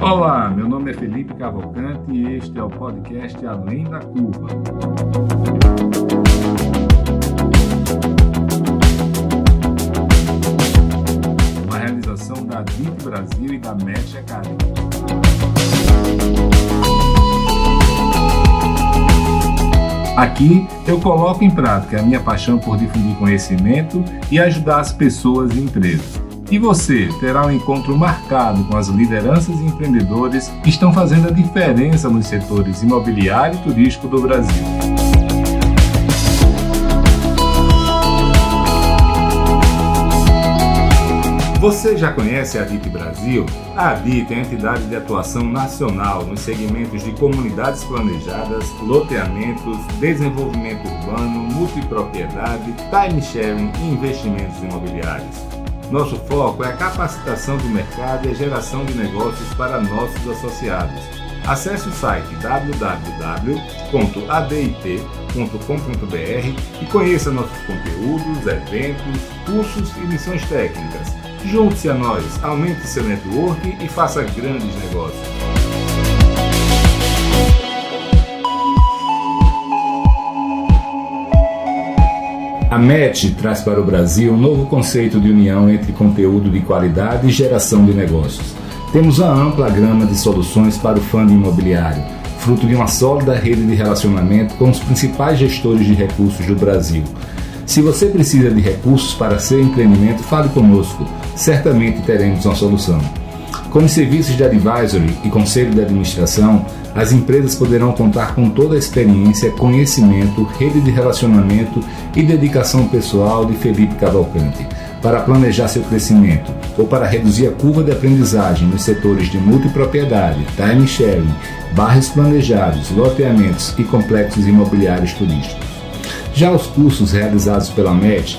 Olá, meu nome é Felipe Cavalcante e este é o podcast Além da Curva. Uma realização da DIT Brasil e da Match Academy. Aqui eu coloco em prática a minha paixão por difundir conhecimento e ajudar as pessoas e empresas. E você terá um encontro marcado com as lideranças e empreendedores que estão fazendo a diferença nos setores imobiliário e turístico do Brasil. Você já conhece a DIT Brasil? A DIT é a entidade de atuação nacional nos segmentos de comunidades planejadas, loteamentos, desenvolvimento urbano, multipropriedade, time sharing e investimentos imobiliários. Nosso foco é a capacitação do mercado e a geração de negócios para nossos associados. Acesse o site www.adit.com.br e conheça nossos conteúdos, eventos, cursos e missões técnicas. Junte-se a nós, aumente seu network e faça grandes negócios. A MET traz para o Brasil um novo conceito de união entre conteúdo de qualidade e geração de negócios. Temos uma ampla gama de soluções para o fundo imobiliário, fruto de uma sólida rede de relacionamento com os principais gestores de recursos do Brasil. Se você precisa de recursos para seu empreendimento, fale conosco, certamente teremos uma solução. Com os serviços de advisory e conselho de administração, as empresas poderão contar com toda a experiência, conhecimento, rede de relacionamento e dedicação pessoal de Felipe Cavalcante para planejar seu crescimento ou para reduzir a curva de aprendizagem nos setores de multipropriedade, time sharing, bairros planejados, loteamentos e complexos imobiliários turísticos. Já os cursos realizados pela MET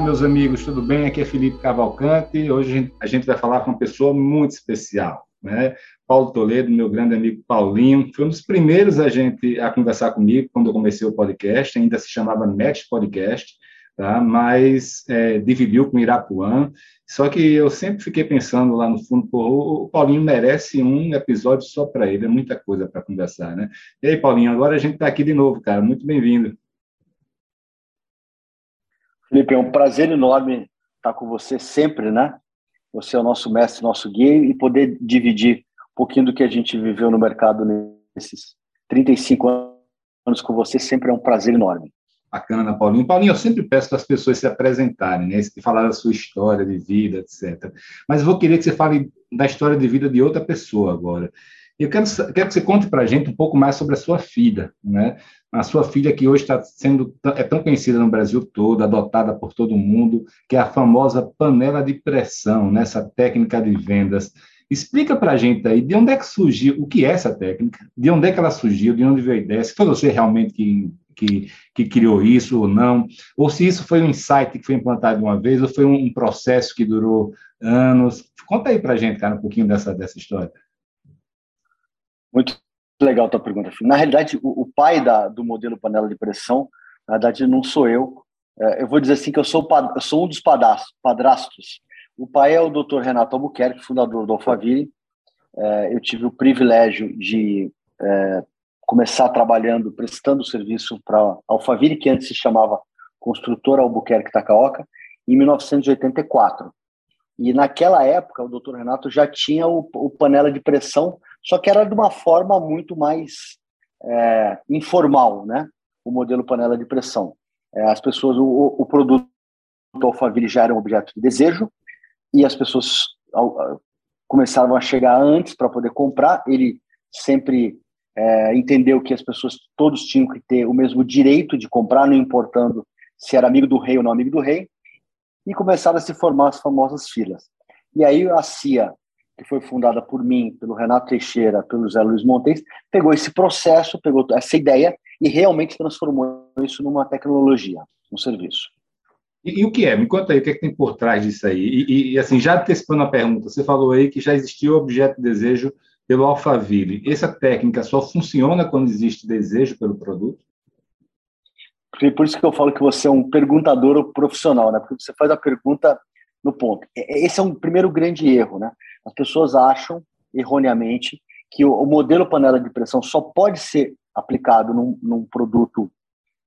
Olá, meus amigos, tudo bem? Aqui é Felipe Cavalcante. Hoje a gente vai falar com uma pessoa muito especial, né? Paulo Toledo, meu grande amigo Paulinho, foi um dos primeiros a gente a conversar comigo quando eu comecei o podcast, ainda se chamava Match Podcast, tá? Mas é, dividiu com Irapuã. Só que eu sempre fiquei pensando lá no fundo, pô, o Paulinho merece um episódio só para ele, é muita coisa para conversar, né? E aí, Paulinho, agora a gente está aqui de novo, cara. Muito bem-vindo. Felipe, é um prazer enorme estar com você sempre, né? Você é o nosso mestre, nosso guia e poder dividir um pouquinho do que a gente viveu no mercado nesses 35 anos com você sempre é um prazer enorme. Bacana, Paulinho. Paulinho, eu sempre peço para as pessoas se apresentarem, né? falar da sua história de vida, etc. Mas eu vou querer que você fale da história de vida de outra pessoa agora. Eu quero, quero que você conte para a gente um pouco mais sobre a sua filha, né? A sua filha que hoje está sendo é tão conhecida no Brasil todo, adotada por todo mundo, que é a famosa panela de pressão, nessa né? técnica de vendas. Explica para a gente aí de onde é que surgiu, o que é essa técnica, de onde é que ela surgiu, de onde veio a ideia, se foi você realmente que, que, que criou isso ou não, ou se isso foi um insight que foi implantado uma vez, ou foi um processo que durou anos. Conta aí para a gente, cara, um pouquinho dessa, dessa história. Muito legal a tua pergunta, Na realidade, o, o pai da, do modelo panela de pressão, na verdade, não sou eu. É, eu vou dizer assim que eu sou, eu sou um dos padrastos. O pai é o Dr. Renato Albuquerque, fundador do Alphaville. É, eu tive o privilégio de é, começar trabalhando, prestando serviço para Alphaville, que antes se chamava Construtora Albuquerque Tacaoca, em 1984. E naquela época, o doutor Renato já tinha o, o, panela de pressão, só que era de uma forma muito mais é, informal, né? O modelo panela de pressão. É, as pessoas, o, o produto Alphaville já era um objeto de desejo, e as pessoas começavam a chegar antes para poder comprar. Ele sempre é, entendeu que as pessoas todos tinham que ter o mesmo direito de comprar, não importando se era amigo do rei ou não amigo do rei, e começaram a se formar as famosas filas. E aí a CIA, que foi fundada por mim, pelo Renato Teixeira, pelo Zé Luiz Montes, pegou esse processo, pegou essa ideia e realmente transformou isso numa tecnologia, um serviço. E, e, o que é? Me conta aí, o que, é que tem por trás disso aí? E, e, assim, já antecipando a pergunta, você falou aí que já existiu o objeto de desejo pelo Alphaville. Essa técnica só funciona quando existe desejo pelo produto? Por isso que eu falo que você é um perguntador profissional, né? Porque você faz a pergunta no ponto. Esse é um primeiro grande erro, né? As pessoas acham, erroneamente, que o, modelo panela de pressão só pode ser aplicado num, num produto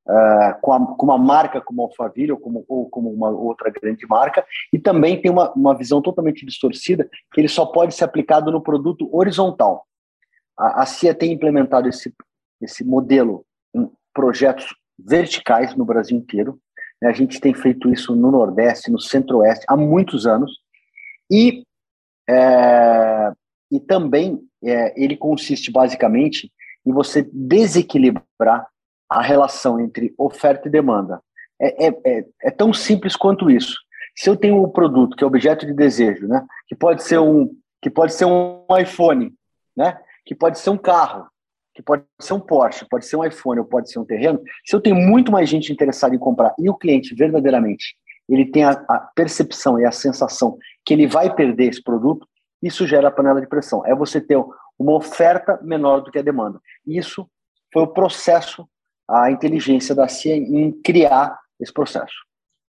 uh, com, a, com, uma marca como Alphaville ou como, ou como uma outra grande marca, e também tem uma, uma visão totalmente distorcida que ele só pode ser aplicado no produto horizontal. A, a CIA tem implementado esse, esse modelo em projetos verticais no Brasil inteiro. Né? A gente tem feito isso no Nordeste, no Centro-Oeste, há muitos anos. E, é, e também é, ele consiste basicamente em você desequilibrar a relação entre oferta e demanda. É, é, é, é, tão simples quanto isso. Se eu tenho um produto que é objeto de desejo, né, que pode ser um que pode ser um iPhone, né, que pode ser um carro, que pode ser um Porsche, pode ser um iPhone ou pode ser um terreno. Se eu tenho muito mais gente interessada em comprar e o cliente verdadeiramente ele tem a, a percepção e a sensação que ele vai perder esse produto, isso gera a panela de pressão. É você ter uma oferta menor do que a demanda. Isso foi o processo a inteligência da CIA em criar esse processo.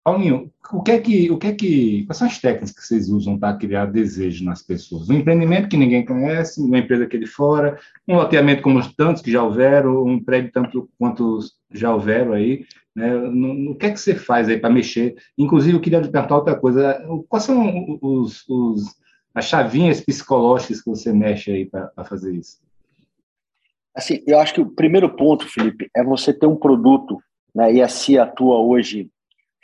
Paulinho, o que é que, o que é que, quais são as técnicas que vocês usam para criar desejo nas pessoas? Um empreendimento que ninguém conhece, uma empresa aqui de fora, um loteamento como os tantos que já houveram, um prédio tanto quanto já houveram aí, né? O que é que você faz aí para mexer? Inclusive, eu queria perguntar outra coisa, quais são os, os as chavinhas psicológicas que você mexe aí para fazer isso? Assim, eu acho que o primeiro ponto, Felipe, é você ter um produto, né, e a CIA atua hoje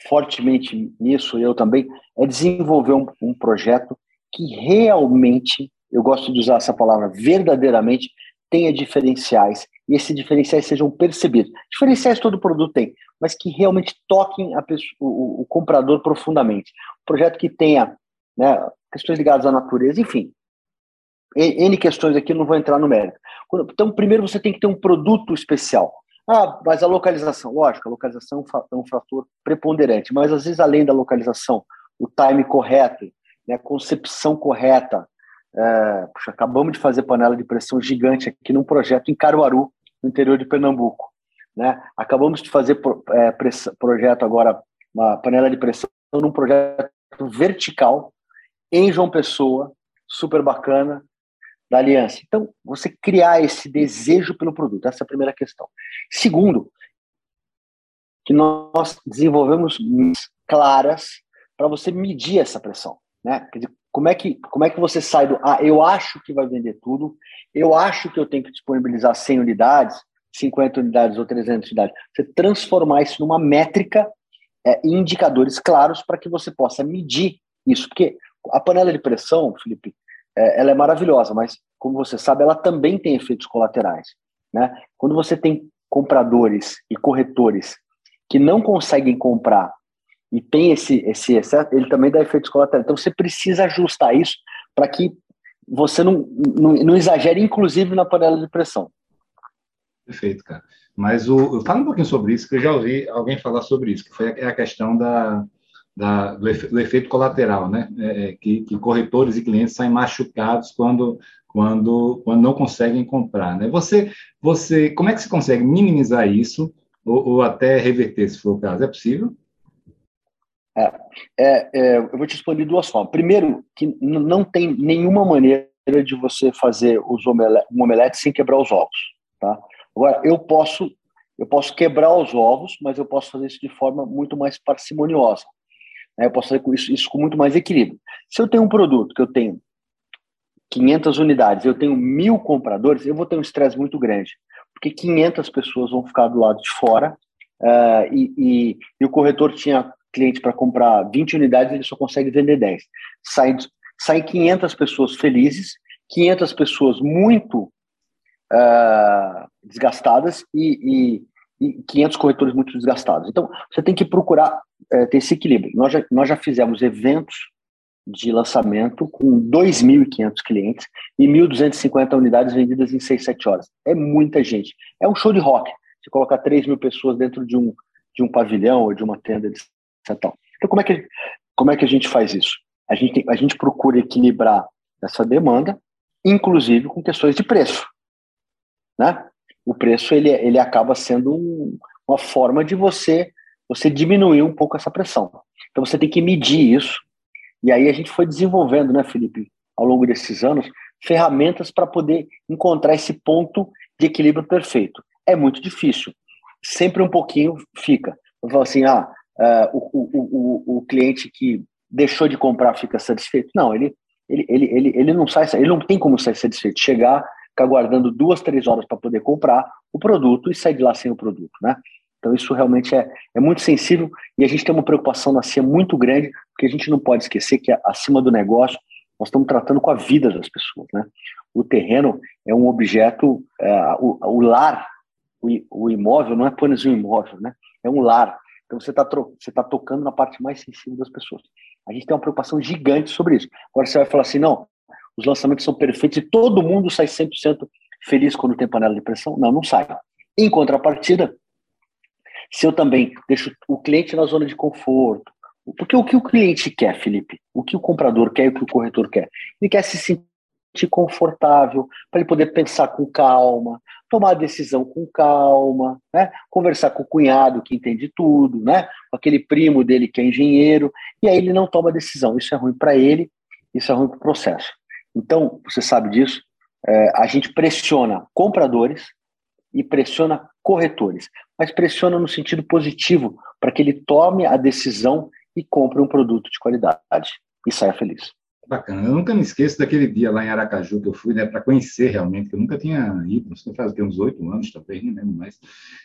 fortemente nisso, eu também, é desenvolver um, um projeto que realmente, eu gosto de usar essa palavra, verdadeiramente tenha diferenciais e esses diferenciais sejam percebidos. Diferenciais todo produto tem, mas que realmente toquem pessoa, o, o, comprador profundamente. Um projeto que tenha né, questões ligadas à natureza, enfim, N questões aqui, não vou entrar no mérito. Então, primeiro você tem que ter um produto especial. Ah, mas a localização, lógico, a localização é um fator preponderante, mas às vezes além da localização, o time correto, né, a concepção correta. É, puxa, acabamos de fazer panela de pressão gigante aqui num projeto em Caruaru, no interior de Pernambuco. Né? Acabamos de fazer é, projeto agora, uma panela de pressão num projeto vertical em João Pessoa, super bacana, da aliança. Então, você criar esse desejo pelo produto, essa é a primeira questão. Segundo, que nós desenvolvemos claras para você medir essa pressão, né? Dizer, como é que como é que você sai do ah, eu acho que vai vender tudo, eu acho que eu tenho que disponibilizar 100 unidades, 50 unidades ou 300 unidades. Você transformar isso numa métrica é, indicadores claros para que você possa medir isso, porque a panela de pressão, Felipe, é, ela é maravilhosa, mas, como você sabe, ela também tem efeitos colaterais. Né? Quando você tem compradores e corretores que não conseguem comprar e tem esse, esse excesso, ele também dá efeitos colaterais. Então, você precisa ajustar isso para que você não, não, não, exagere, inclusive, na panela de pressão. Perfeito, cara. Mas o, fala um pouquinho sobre isso, que eu já ouvi alguém falar sobre isso, que foi a, a questão da, da, do, efe, do, efeito colateral, né? É, é, que, que, corretores e clientes saem machucados quando, quando, quando não conseguem comprar, né? Você, você, como é que se consegue minimizar isso ou, ou até reverter, se for o caso? É possível? É, é, é eu vou te responder duas formas. Primeiro, que não tem nenhuma maneira de você fazer os omelete, um omelete sem quebrar os ovos, tá? Agora, eu posso eu posso quebrar os ovos, mas eu posso fazer isso de forma muito mais parcimoniosa. Eu posso fazer isso, isso com muito mais equilíbrio. Se eu tenho um produto que eu tenho 500 unidades, eu tenho mil compradores, eu vou ter um estresse muito grande, porque 500 pessoas vão ficar do lado de fora uh, e, e, e, o corretor tinha cliente para comprar 20 unidades, ele só consegue vender 10. Sai, sai 500 pessoas felizes, 500 pessoas muito uh, desgastadas e, e, e 500 corretores muito desgastados. Então, você tem que procurar uh, ter esse equilíbrio. Nós já, nós já fizemos eventos de lançamento com 2.500 clientes e 1.250 unidades vendidas em 6, 7 horas. É muita gente. É um show de rock. Você colocar 3 mil pessoas dentro de um, de um pavilhão ou de uma tenda de tal. Então, como é, que, como é que a gente faz isso? A gente, a gente procura equilibrar essa demanda, inclusive com questões de preço. Né? O preço ele, ele acaba sendo um, uma forma de você, você diminuir um pouco essa pressão. Então, você tem que medir isso e aí a gente foi desenvolvendo, né, Felipe, ao longo desses anos, ferramentas para poder encontrar esse ponto de equilíbrio perfeito. É muito difícil. Sempre um pouquinho fica. Eu falo assim, ah, uh, o, o, o, o cliente que deixou de comprar fica satisfeito. Não, ele, ele, ele, ele, ele não sai, ele não tem como sair satisfeito. Chegar, ficar guardando duas, três horas para poder comprar o produto e sair de lá sem o produto, né? Então, isso realmente é, é muito sensível e a gente tem uma preocupação na CIA muito grande, porque a gente não pode esquecer que, acima do negócio, nós estamos tratando com a vida das pessoas. Né? O terreno é um objeto, é, o, o, lar, o, o, imóvel não é apenas um imóvel, né? é um lar. Então, você está você tá tocando na parte mais sensível das pessoas. A gente tem uma preocupação gigante sobre isso. Agora, você vai falar assim: não, os lançamentos são perfeitos e todo mundo sai 100% feliz quando tem panela de pressão? Não, não sai. Em contrapartida, se eu também deixo o cliente na zona de conforto. Porque o que o cliente quer, Felipe? O que o comprador quer e o que o corretor quer? Ele quer se sentir confortável, para ele poder pensar com calma, tomar a decisão com calma, né? conversar com o cunhado que entende tudo, né? com aquele primo dele que é engenheiro, e aí ele não toma decisão. Isso é ruim para ele, isso é ruim para o processo. Então, você sabe disso, é, a gente pressiona compradores e pressiona corretores, mas pressiona no sentido positivo, para que ele tome a decisão e compre um produto de qualidade e saia feliz. Bacana. Eu nunca me esqueço daquele dia lá em Aracaju que eu fui, né, para conhecer realmente, que eu nunca tinha ido, você faz uns oito anos talvez, nem mais.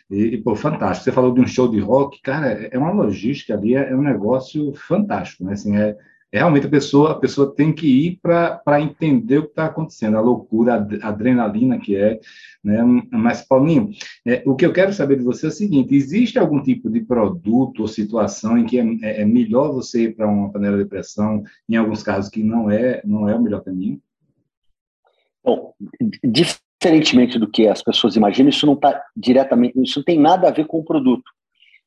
E, e, pô, fantástico. Você falou de um show de rock, cara, é uma logística ali, é, é um negócio fantástico, né? Assim, é, realmente a pessoa, a pessoa tem que ir para entender o que está acontecendo, a loucura, a adrenalina que é. Né? Mas, Paulinho, é, o que eu quero saber de você é o seguinte: existe algum tipo de produto ou situação em que é, é, é melhor você ir para uma panela de pressão, em alguns casos que não é, não é o melhor caminho? Bom, diferentemente do que as pessoas imaginam, isso não está diretamente, isso não tem nada a ver com o produto.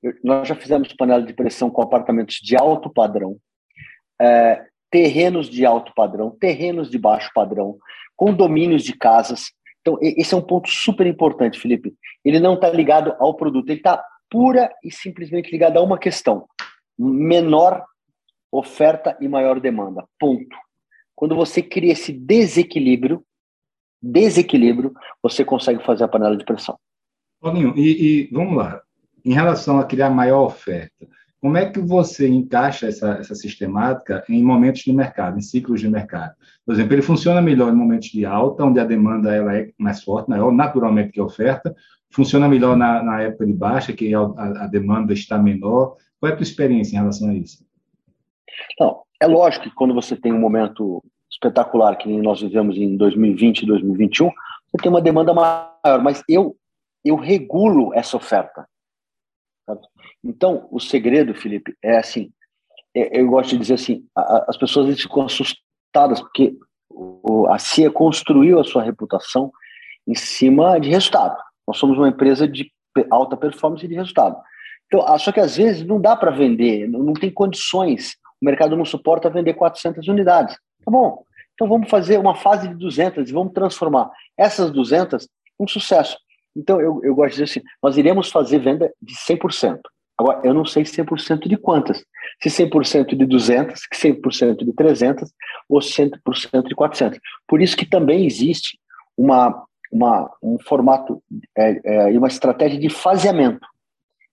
Eu, nós já fizemos panela de pressão com apartamentos de alto padrão, é, terrenos de alto padrão, terrenos de baixo padrão, condomínios de casas. Então, esse é um ponto super importante, Felipe. Ele não está ligado ao produto, ele está pura e simplesmente ligado a uma questão: menor oferta e maior demanda. Ponto. Quando você cria esse desequilíbrio, desequilíbrio, você consegue fazer a panela de pressão. Paulinho, e, e vamos lá. Em relação a criar maior oferta, como é que você encaixa essa, essa sistemática em momentos de mercado, em ciclos de mercado? Por exemplo, ele funciona melhor em momentos de alta, onde a demanda ela é mais forte, maior naturalmente que a oferta, funciona melhor na, na época de baixa, que a, a, demanda está menor. Qual é a tua experiência em relação a isso? Não, é lógico que quando você tem um momento espetacular, que nós vivemos em 2020 e 2021, você tem uma demanda maior, mas eu, eu regulo essa oferta. Então, o segredo, Felipe, é assim: é, eu gosto de dizer assim, a, as pessoas ficam assustadas porque o, a CIA construiu a sua reputação em cima de resultado. Nós somos uma empresa de alta performance de resultado. Então, só que às vezes não dá para vender, não, não tem condições, o mercado não suporta vender 400 unidades. Tá bom, então vamos fazer uma fase de 200 e vamos transformar essas 200 em um sucesso. Então, eu, eu gosto de dizer assim, nós iremos fazer venda de 100%. Agora, eu não sei 100% de quantas. Se 100% de 200, se 100% de 300 ou 100% de 400. Por isso que também existe uma, uma, um formato é, é, é, uma estratégia de faseamento.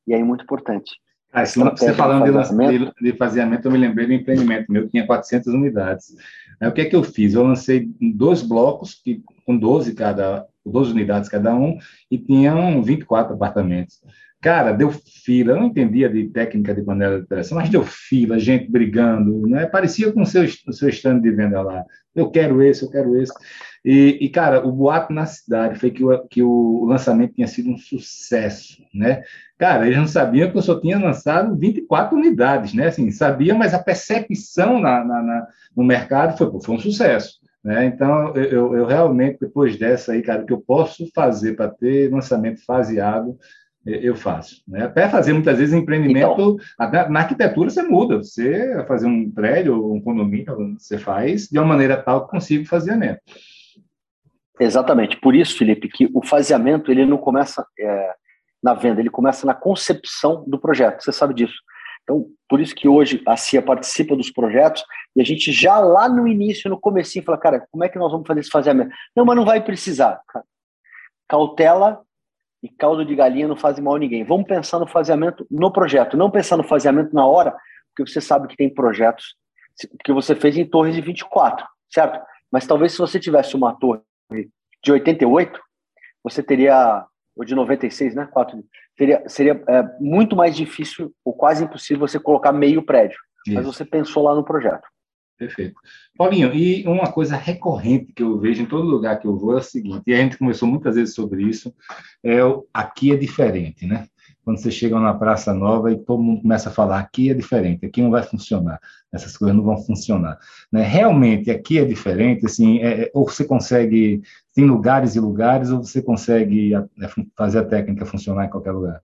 E aí, muito importante. Ah, você falando de faseamento. De, de faseamento, eu me lembrei do empreendimento meu, que tinha 400 unidades. Aí, o que é que eu fiz? Eu lancei dois blocos, que, com 12, cada, 12 unidades cada um, e tinham 24 apartamentos. Cara, deu fila, eu não entendia de técnica de panela de pressão, mas deu fila, gente brigando, né? Parecia com o seu, o seu stand de venda lá. Eu quero esse, eu quero esse. E, e, cara, o boato na cidade foi que o, que o lançamento tinha sido um sucesso, né? Cara, eles não sabiam que eu só tinha lançado 24 unidades, né? Assim, sabia, mas a percepção na, na, na no mercado foi, foi um sucesso. Né? Então, eu, eu, realmente, depois dessa aí, cara, o que eu posso fazer para ter lançamento faseado, eu faço. Né? Até fazer muitas vezes empreendimento então, na arquitetura você muda. Você fazer um prédio, um condomínio, você faz de uma maneira tal que consiga faseamento. Exatamente. Por isso, Felipe, que o faseamento ele não começa é, na venda, ele começa na concepção do projeto. Você sabe disso. Então, por isso que hoje a CIA participa dos projetos e a gente já lá no início, no comecinho, fala, cara, como é que nós vamos fazer esse faseamento? Não, mas não vai precisar. Cautela e caldo de galinha não fazem mal a ninguém. Vamos pensar no faseamento no projeto, não pensar no faseamento na hora, porque você sabe que tem projetos que você fez em torres de 24, certo? Mas talvez se você tivesse uma torre de 88, você teria, ou de 96, né? 4, seria seria é, muito mais difícil, ou quase impossível, você colocar meio prédio. Isso. Mas você pensou lá no projeto. Perfeito. Paulinho, e uma coisa recorrente que eu vejo em todo lugar que eu vou é o seguinte, e a gente conversou muitas vezes sobre isso, é o aqui é diferente, né? Quando você chega na Praça Nova e todo mundo começa a falar aqui é diferente, aqui não vai funcionar, essas coisas não vão funcionar. Né? Realmente, aqui é diferente, assim, é, é ou você consegue, tem lugares e lugares, ou você consegue é, fazer a técnica funcionar em qualquer lugar.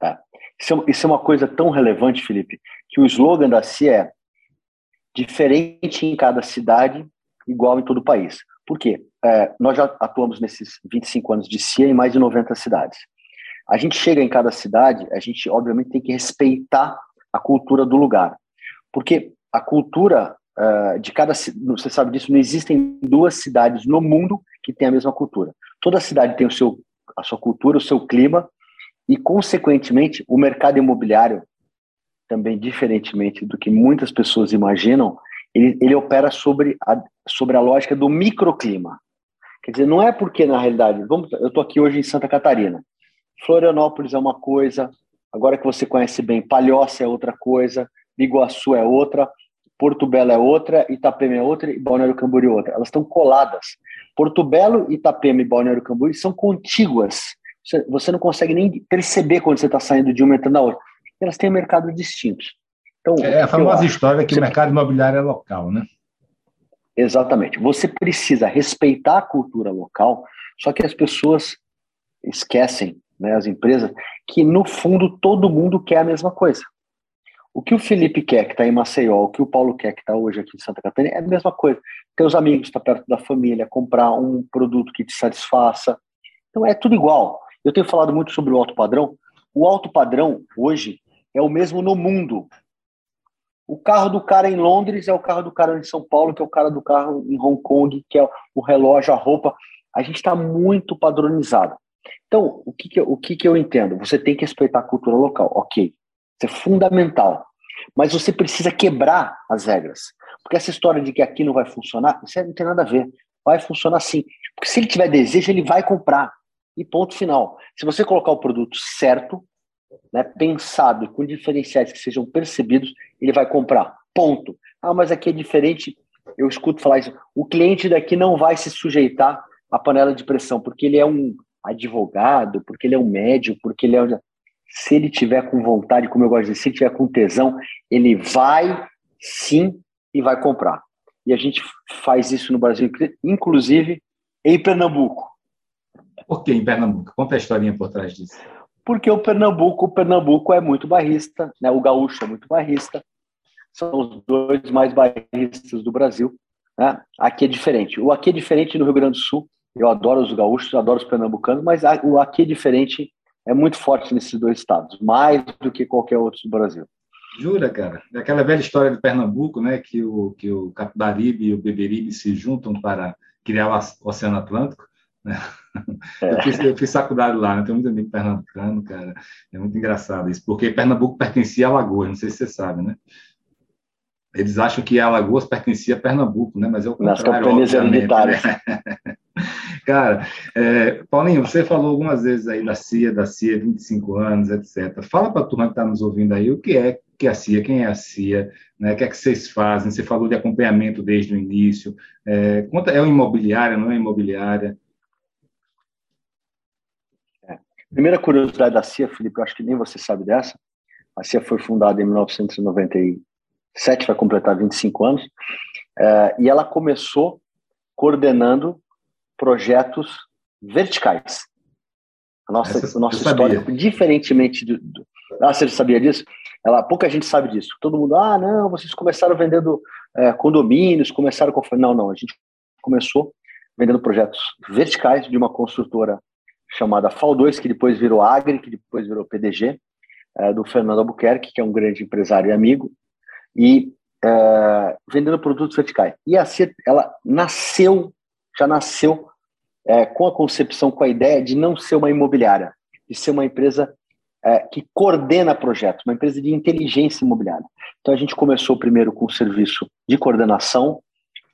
É. Isso, é, isso é uma coisa tão relevante, Felipe, que o slogan da CIA é diferente em cada cidade, igual em todo o país. Por quê? É, nós já atuamos nesses 25 anos de CIA em mais de 90 cidades. A gente chega em cada cidade, a gente obviamente tem que respeitar a cultura do lugar, porque a cultura uh, de cada você sabe disso, não existem duas cidades no mundo que têm a mesma cultura. Toda cidade tem o seu a sua cultura, o seu clima e consequentemente o mercado imobiliário também diferentemente do que muitas pessoas imaginam, ele, ele opera sobre a, sobre a lógica do microclima. Quer dizer, não é porque, na realidade, vamos, eu estou aqui hoje em Santa Catarina. Florianópolis é uma coisa, agora que você conhece bem, Palhoça é outra coisa, Biguaçu é outra, Porto Belo é outra, Itapema é outra e Balneário Camboriú é outra. Elas estão coladas. Porto Belo, Itapema e Balneário Camboriú são contíguas. Você, não consegue nem perceber quando você está saindo de uma entrando na outra elas têm mercados distintos. Então, é a famosa história que você... o mercado imobiliário é local, né? Exatamente. Você precisa respeitar a cultura local, só que as pessoas esquecem, né, as empresas, que no fundo todo mundo quer a mesma coisa. O que o Felipe quer, que está em Maceió, o que o Paulo quer, que está hoje aqui em Santa Catarina, é a mesma coisa. Ter os amigos, estar tá perto da família, comprar um produto que te satisfaça. Então é tudo igual. Eu tenho falado muito sobre o alto padrão. O alto padrão, hoje, é o mesmo no mundo. O carro do cara em Londres é o carro do cara em São Paulo, que é o cara do carro em Hong Kong, que é o relógio, a roupa. A gente está muito padronizado. Então, o que, que, o que, que eu entendo? Você tem que respeitar a cultura local, ok. Isso é fundamental. Mas você precisa quebrar as regras. Porque essa história de que aqui não vai funcionar, isso não tem nada a ver. Vai funcionar sim. Porque se ele tiver desejo, ele vai comprar. E ponto final. Se você colocar o produto certo, né, pensado com diferenciais que sejam percebidos, ele vai comprar. Ponto. Ah, mas aqui é diferente. Eu escuto falar isso. O cliente daqui não vai se sujeitar à panela de pressão, porque ele é um advogado, porque ele é um médico, porque ele é. Se ele tiver com vontade, como eu gosto de dizer, se ele tiver com tesão, ele vai sim e vai comprar. E a gente faz isso no Brasil, inclusive em Pernambuco. Por que em Pernambuco? Conta a historinha por trás disso porque o Pernambuco, o Pernambuco é muito barrista, né? o gaúcho é muito barrista, são os dois mais barristas do Brasil. Né? Aqui é diferente. O aqui é diferente no Rio Grande do Sul. Eu adoro os gaúchos, adoro os pernambucanos, mas o aqui é diferente é muito forte nesses dois estados, mais do que qualquer outro do Brasil. Jura, cara? Aquela velha história de Pernambuco, né, que o que o Capibaribe e o Beberibe se juntam para criar o Oceano Atlântico, né? É. Eu, fiz, eu, fiz, faculdade lá, né? tenho muito amigo pernambucano, cara. É muito engraçado isso, porque Pernambuco pertencia a Alagoas, não sei se você sabe, né? Eles acham que Alagoas pertencia a Pernambuco, né? Mas é o contrário, Nas campanhas Né? Cara, é, Paulinho, você falou algumas vezes aí da CIA, da CIA, 25 anos, etc. Fala para a turma que está nos ouvindo aí o que é que é a CIA, quem é a CIA, né? o que é que vocês fazem? Você falou de acompanhamento desde o início. É, conta, é uma imobiliária, não é imobiliária? É. Primeira curiosidade da CIA, Felipe, eu acho que nem você sabe dessa. A CIA foi fundada em 1997, vai completar 25 anos, é, e ela começou coordenando projetos verticais. A nossa, Essa, o nosso histórico, diferentemente do, do. Ah, você sabia disso? Ela, pouca gente sabe disso. Todo mundo, ah, não, vocês começaram vendendo é, condomínios, começaram com. Não, não, a gente começou vendendo projetos verticais de uma construtora chamada FAL2, que depois virou Agri, que depois virou PDG, é, do Fernando Albuquerque, que é um grande empresário e amigo, e é, vendendo produtos verticais. E a CIA, ela nasceu já nasceu é, com a concepção, com a ideia de não ser uma imobiliária, de ser uma empresa é, que coordena projetos, uma empresa de inteligência imobiliária. Então a gente começou primeiro com o serviço de coordenação,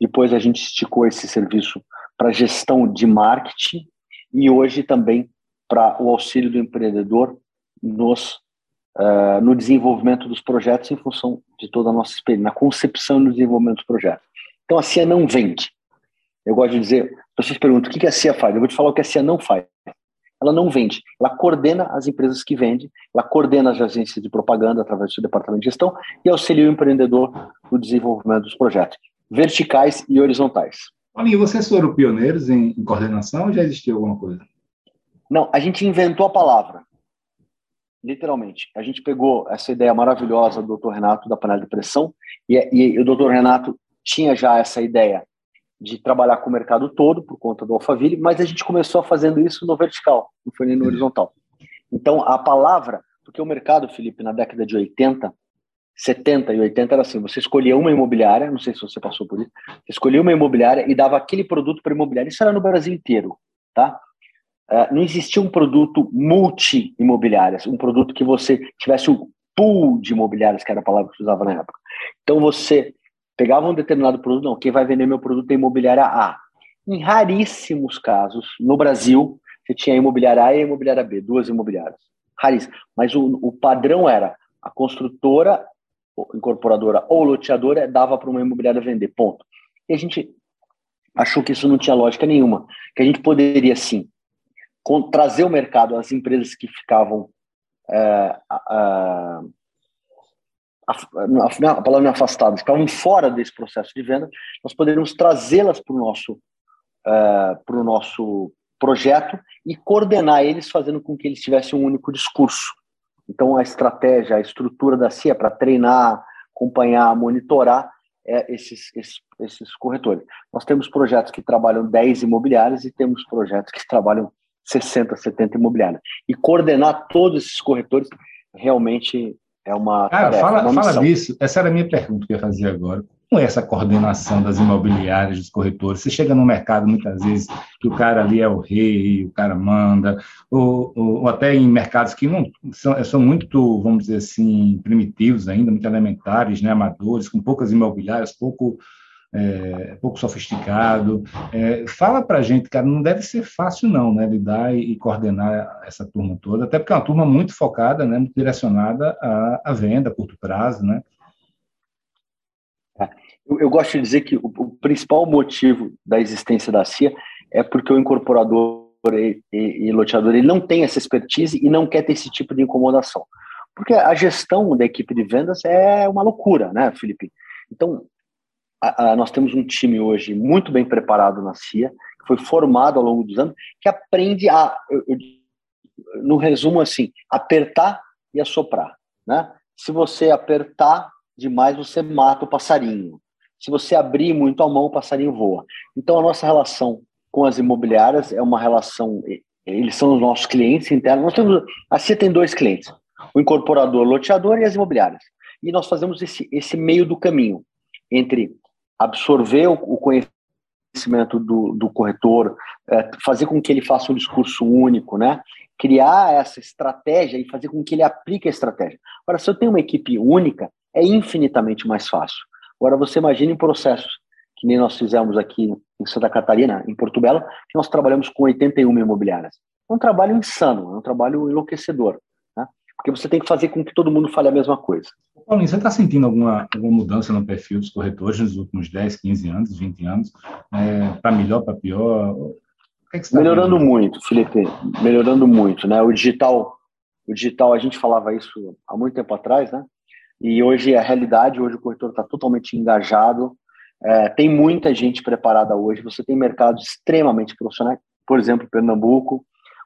depois a gente esticou esse serviço para gestão de marketing e hoje também para o auxílio do empreendedor nos, uh, no desenvolvimento dos projetos em função de toda a nossa experiência, na concepção e no desenvolvimento dos projetos. Então a CIA não vende, eu gosto de dizer, vocês perguntam o que a CIA faz? Eu vou te falar o que a CIA não faz. Ela não vende, ela coordena as empresas que vendem, ela coordena as agências de propaganda através do seu departamento de gestão e auxilia o empreendedor no desenvolvimento dos projetos, verticais e horizontais. Paulinho, vocês foram pioneiros em, em coordenação ou já existia alguma coisa? Não, a gente inventou a palavra, literalmente. A gente pegou essa ideia maravilhosa do Dr. Renato da panela de pressão e, e o Dr. Renato tinha já essa ideia de trabalhar com o mercado todo por conta do Alphaville, mas a gente começou fazendo isso no vertical, não foi nem no horizontal. Então, a palavra, porque o mercado, Felipe, na década de 80, 70 e 80 era assim, você escolhia uma imobiliária, não sei se você passou por isso, você escolhia uma imobiliária e dava aquele produto para imobiliária. Isso era no Brasil inteiro, tá? Uh, não existia um produto multi-imobiliárias, um produto que você tivesse um pool de imobiliárias, que era a palavra que se usava na época. Então, você pegava um determinado produto, não, quem vai vender meu produto é imobiliária A. Em raríssimos casos, no Brasil, você tinha a imobiliária A e a imobiliária B, duas imobiliárias. Raríssimo. Mas o, o padrão era a construtora, incorporadora ou loteadora dava para uma imobiliária vender, ponto. E a gente achou que isso não tinha lógica nenhuma, que a gente poderia, sim, trazer o mercado as empresas que ficavam é, a, palavra não é afastadas, estavam fora desse processo de venda, nós poderíamos trazê-las para o nosso, uh, para o nosso projeto e coordenar eles, fazendo com que eles tivessem um único discurso. Então, a estratégia, a estrutura da CIA para treinar, acompanhar, monitorar é, esses, esses, esses corretores. Nós temos projetos que trabalham 10 imobiliários e temos projetos que trabalham 60, 70 imobiliários. E coordenar todos esses corretores realmente é uma. Cara, tarefa, fala, uma fala disso. Essa era a minha pergunta que eu ia fazer agora. Como é essa coordenação das imobiliárias, dos corretores? Você chega no mercado muitas vezes que o cara ali é o rei, o cara manda, ou, ou, ou até em mercados que não são, são muito, vamos dizer assim, primitivos ainda, muito elementares, né, amadores, com poucas imobiliárias, pouco é, pouco sofisticado. É, fala para gente, cara, não deve ser fácil não, né, lidar e, e, coordenar essa turma toda, até porque é uma turma muito focada, né, muito direcionada à, à venda a curto prazo, né? Eu, eu, gosto de dizer que o, o, principal motivo da existência da CIA é porque o incorporador e, e, e loteador ele não tem essa expertise e não quer ter esse tipo de incomodação. Porque a gestão da equipe de vendas é uma loucura, né, Felipe? Então, a, a, nós temos um time hoje muito bem preparado na CIA, que foi formado ao longo dos anos, que aprende a, eu, eu, no resumo assim, apertar e assoprar. Né? Se você apertar demais, você mata o passarinho. Se você abrir muito a mão, o passarinho voa. Então, a nossa relação com as imobiliárias é uma relação. Eles são os nossos clientes internos. Nós temos, a CIA tem dois clientes: o incorporador, o loteador e as imobiliárias. E nós fazemos esse, esse meio do caminho entre absorver o conhecimento conhecimento do, do corretor, é, fazer com que ele faça um discurso único, né? criar essa estratégia e fazer com que ele aplique a estratégia. Agora, se eu tenho uma equipe única, é infinitamente mais fácil. Agora, você imagine processos que nem nós fizemos aqui em Santa Catarina, em Porto Belo, que nós trabalhamos com 81 imobiliárias. É um trabalho insano, é um trabalho enlouquecedor, né? porque você tem que fazer com que todo mundo fale a mesma coisa. Paulinho, você está sentindo alguma, alguma mudança no perfil dos corretores nos últimos 10, 15 anos, 20 anos? É, para melhor, para pior? Que é tá melhorando vendo? muito, Felipe, melhorando muito, né? O digital, o digital, a gente falava isso há muito tempo atrás, né? E hoje é a realidade, hoje o corretor está totalmente engajado, é, tem muita gente preparada hoje, você tem mercados extremamente profissionais, por exemplo, Pernambuco,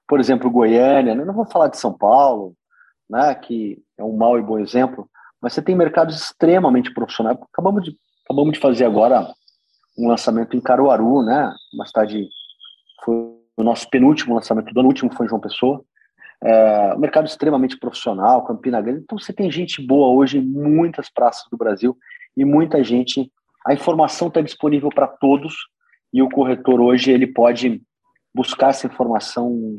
por exemplo, Goiânia, né? não vou falar de São Paulo, né, que é um mau e bom exemplo, mas você tem mercados extremamente profissionais. Acabamos de, acabamos de fazer agora um lançamento em Caruaru, né, uma cidade, foi o nosso penúltimo lançamento do ano, o último foi em João Pessoa, é, um mercado extremamente profissional, Campina Grande, então você tem gente boa hoje em muitas praças do Brasil e muita gente, a informação está disponível para todos e o corretor hoje ele pode buscar essa informação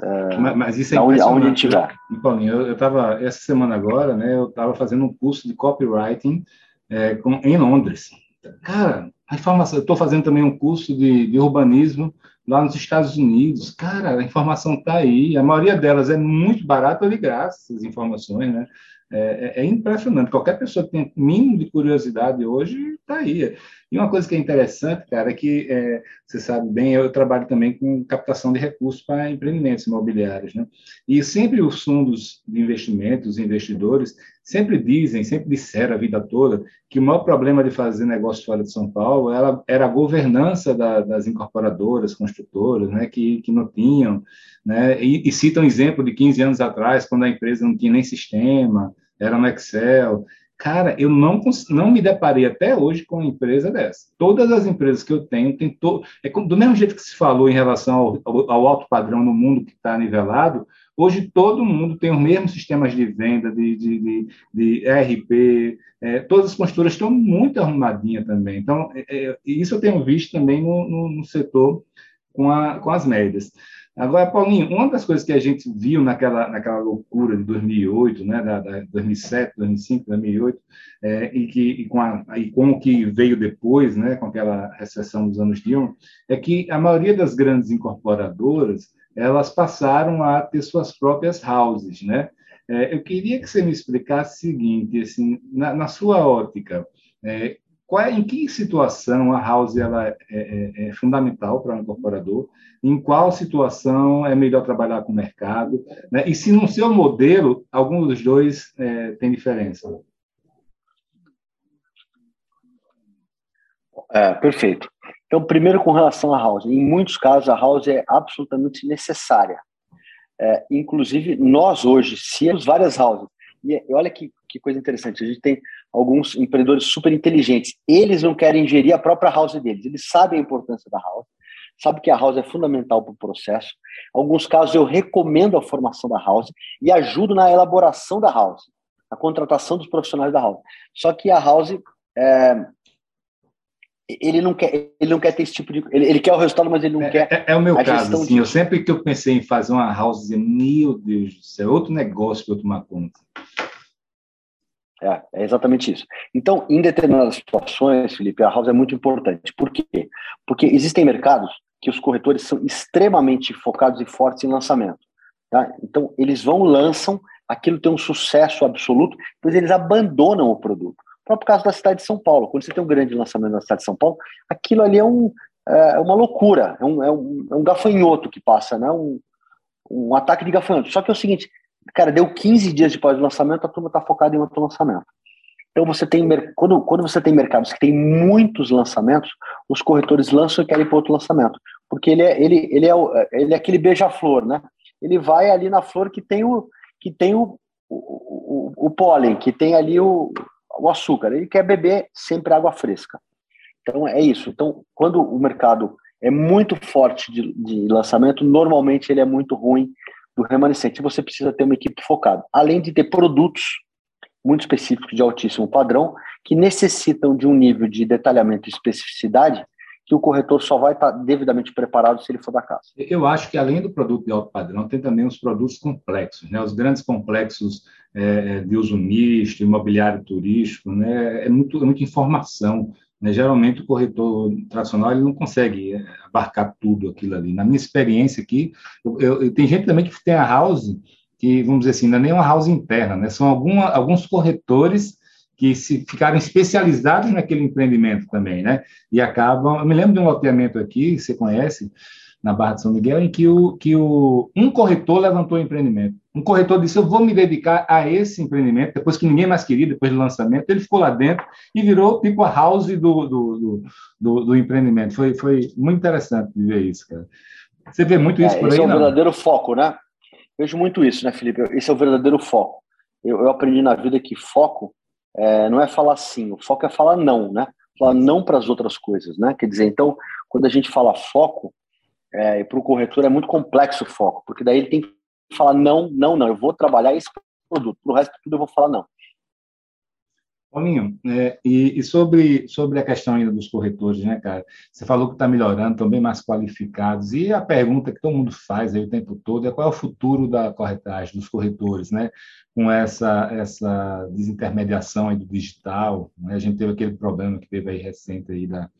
é, mas, mas, isso é onde, onde tiver. Paulinho, eu estava, essa semana agora, né, eu estava fazendo um curso de copywriting é, com, em Londres. Cara, a informação, eu estou fazendo também um curso de, de, urbanismo lá nos Estados Unidos. Cara, a informação está aí, a maioria delas é muito barata de graça, as informações, né? É, é, é, impressionante. Qualquer pessoa que tem mínimo de curiosidade hoje está aí. E uma coisa que é interessante, cara, é que é, você sabe bem, eu trabalho também com captação de recursos para empreendimentos imobiliários, né? E sempre os fundos de investimentos, os investidores, sempre dizem, sempre disseram a vida toda que o maior problema de fazer negócio fora de São Paulo era, era a governança da, das incorporadoras, construtoras, né? Que, que não tinham, né? E, e citam exemplo de 15 anos atrás, quando a empresa não tinha nem sistema, era no Excel. Cara, eu não, não me deparei até hoje com uma empresa dessa. Todas as empresas que eu tenho, tem to, é como, do mesmo jeito que se falou em relação ao, ao, alto padrão no mundo que está nivelado, hoje todo mundo tem os mesmos sistemas de venda, de, de, de, de ERP, é, todas as construtoras estão muito arrumadinhas também. Então, é, é, isso eu tenho visto também no, no, no setor com, a, com as médias. Agora, Paulinho, uma das coisas que a gente viu naquela, naquela loucura de 2008, né, da, da 2007, 2005, 2008, é, e, que, e, com a, e com o que veio depois, né, com aquela recessão dos anos Dilma, é que a maioria das grandes incorporadoras elas passaram a ter suas próprias houses, né? É, eu queria que você me explicasse o seguinte, assim, na, na sua ótica, é, qual é, em que situação a house ela é, é, é fundamental para um incorporador, em qual situação é melhor trabalhar com o mercado, né? e se no seu modelo, algum dos dois é, tem diferença. É, perfeito. Então, primeiro com relação à house, em muitos casos a house é absolutamente necessária. É, inclusive, nós hoje, se várias houses, e olha que, que coisa interessante, a gente tem alguns empreendedores super inteligentes. Eles não querem gerir a própria house deles. Eles sabem a importância da house, sabem que a house é fundamental para o processo. Em alguns casos, eu recomendo a formação da house e ajudo na elaboração da house, na contratação dos profissionais da house. Só que a house é, ele não quer ele não quer ter esse tipo de ele, ele quer o resultado mas ele não é, quer é, é, o meu caso assim, de... eu sempre que eu pensei em fazer uma house meu Deus do céu outro negócio para eu tomar conta é, é exatamente isso. Então, em determinadas situações, Felipe, a house é muito importante. Por quê? Porque existem mercados que os corretores são extremamente focados e fortes em lançamento. Tá? Então, eles vão, lançam, aquilo tem um sucesso absoluto, depois eles abandonam o produto. O próprio caso da cidade de São Paulo. Quando você tem um grande lançamento na cidade de São Paulo, aquilo ali é, um, é uma loucura, é um, é, um, é um gafanhoto que passa, né? um, um ataque de gafanhoto. Só que é o seguinte, Cara, deu 15 dias depois do lançamento, a turma está focada em outro lançamento. Então você tem quando, quando você tem mercados que tem muitos lançamentos, os corretores lançam e querem para outro lançamento, porque ele é ele, ele é ele é aquele beija-flor, né? Ele vai ali na flor que tem o que tem o, o, o, o pólen, que tem ali o, o açúcar. Ele quer beber sempre água fresca. Então é isso. Então quando o mercado é muito forte de, de lançamento, normalmente ele é muito ruim do remanescente. Você precisa ter uma equipe focada, além de ter produtos muito específicos de altíssimo padrão que necessitam de um nível de detalhamento e especificidade que o corretor só vai estar devidamente preparado se ele for da casa. Eu acho que além do produto de alto padrão, tem também os produtos complexos, né? Os grandes complexos é, é de uso misto, imobiliário turístico, né? É muito, é muita informação. Né? Geralmente o corretor tradicional ele não consegue é, abarcar tudo aquilo ali. Na minha experiência aqui, eu, eu, tem gente também que tem a house que, vamos dizer assim, não é nem uma house interna, né? São alguma, alguns corretores que se ficaram especializados naquele empreendimento também, né? E acabam. Eu me lembro de um loteamento aqui, você conhece, na Barra de São Miguel, em que, o, que o, um corretor levantou o empreendimento. Um corretor disse: Eu vou me dedicar a esse empreendimento, depois que ninguém mais queria, depois do lançamento. Ele ficou lá dentro e virou tipo a house do, do, do, do, empreendimento. Foi, foi muito interessante ver isso, cara. Você vê muito isso é, por aí? Esse é o verdadeiro foco, né? Vejo muito isso, né, Felipe? Esse é o verdadeiro foco. Eu, eu aprendi na vida que foco é, não é falar sim, o foco é falar não, né? Falar não para as outras coisas, né? Quer dizer, então, quando a gente fala foco, é, para o corretor é muito complexo o foco, porque daí ele tem que falar não, não, não, eu vou trabalhar esse produto, para o resto de tudo eu vou falar não. Paulinho, é, e, e, sobre, sobre a questão ainda dos corretores, né, cara? Você falou que está melhorando, estão bem mais qualificados, e a pergunta que todo mundo faz aí o tempo todo é qual é o futuro da corretagem, dos corretores, né? Com essa, essa desintermediação aí do digital, né? A gente teve aquele problema que teve aí recente aí da,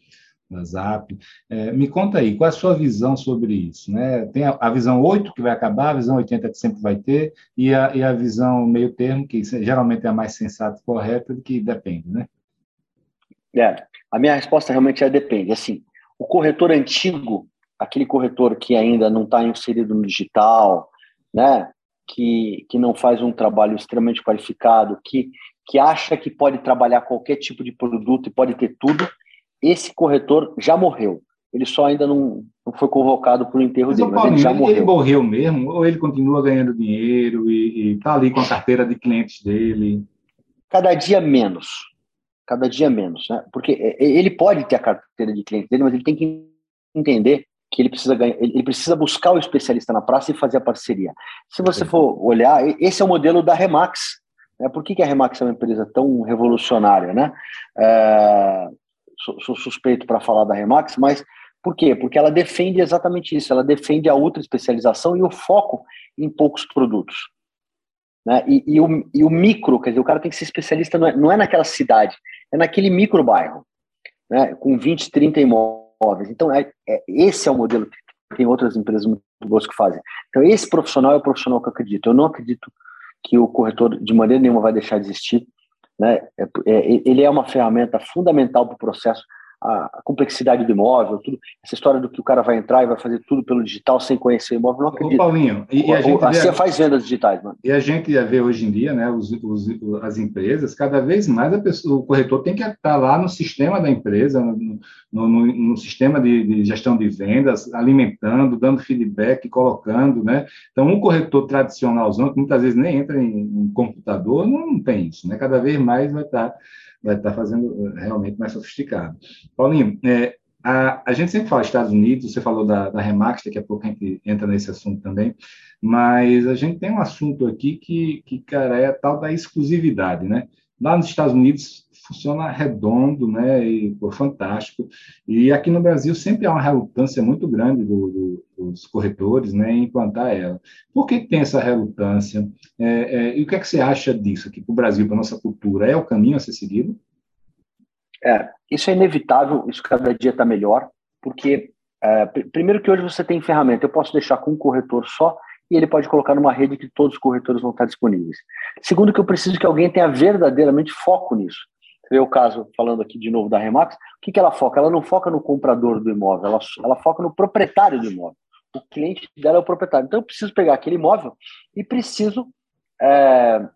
da Zap. É, me conta aí, qual é a sua visão sobre isso? Né? Tem a, a, visão 8 que vai acabar, a visão 80 que sempre vai ter, e a, e a visão meio termo, que geralmente é a mais sensata e correta, que depende, né? É, a minha resposta realmente é depende. Assim, o corretor antigo, aquele corretor que ainda não está inserido no digital, né, que, que não faz um trabalho extremamente qualificado, que, que acha que pode trabalhar qualquer tipo de produto e pode ter tudo, esse corretor já morreu. Ele só ainda não, não foi convocado para o enterro mas, dele, mas ele já morreu. Ele morreu mesmo? Ou ele continua ganhando dinheiro e está ali com a carteira de clientes dele? Cada dia menos. Cada dia menos. Né? Porque é, é, ele pode ter a carteira de clientes dele, mas ele tem que entender que ele precisa ganhar, ele precisa buscar o especialista na praça e fazer a parceria. Se você for olhar, esse é o modelo da Remax. Né? Por que, que a Remax é uma empresa tão revolucionária? Né? É, sou, suspeito para falar da Remax, mas por quê? Porque ela defende exatamente isso, ela defende a ultra especialização e o foco em poucos produtos. Né? E, e, o, e o micro, quer dizer, o cara tem que ser especialista, não é, não é naquela cidade, é naquele micro bairro, né? com 20, 30 imóveis. Então, é, é, esse é o modelo que tem outras empresas muito boas que fazem. Então, esse profissional é o profissional que eu acredito. Eu não acredito que o corretor, de maneira nenhuma, vai deixar de existir. Né? É, é, ele é uma ferramenta fundamental para o processo a, complexidade do imóvel, tudo, essa história do que o cara vai entrar e vai fazer tudo pelo digital sem conhecer o imóvel, não acredito. Ô, Paulinho, e, e a, gente a, você faz vendas digitais, mano. E a gente vê hoje em dia, né, os, os, as empresas, cada vez mais a pessoa, o corretor tem que estar lá no sistema da empresa, no, no, no, no sistema de, de, gestão de vendas, alimentando, dando feedback, colocando, né? Então, um corretor tradicionalzão, que muitas vezes nem entra em, em computador, não, não tem isso, né? Cada vez mais vai estar vai estar fazendo eh, realmente mais sofisticado. Paulinho, é, a, a gente sempre fala Estados Unidos, você falou da, da Remax, daqui a pouco a gente entra nesse assunto também, mas a gente tem um assunto aqui que, que cara, é a tal da exclusividade, né? Lá nos Estados Unidos funciona redondo, né, e pô, fantástico. E aqui no Brasil sempre há uma relutância muito grande do, do, dos corretores, né, em implantar ela. Por que tem essa relutância? É, é, e o que é que você acha disso aqui para o Brasil, para nossa cultura? É o caminho a ser seguido? É, isso é inevitável. Isso cada dia está melhor, porque é, primeiro que hoje você tem ferramenta. Eu posso deixar com um corretor só e ele pode colocar numa rede que todos os corretores vão estar disponíveis. Segundo, que eu preciso que alguém tenha verdadeiramente foco nisso. Você vê o caso, falando aqui de novo da Remax, o que, que ela foca? Ela não foca no comprador do imóvel, ela, ela foca no proprietário do imóvel. O cliente dela é o proprietário. Então, eu preciso pegar aquele imóvel e preciso é,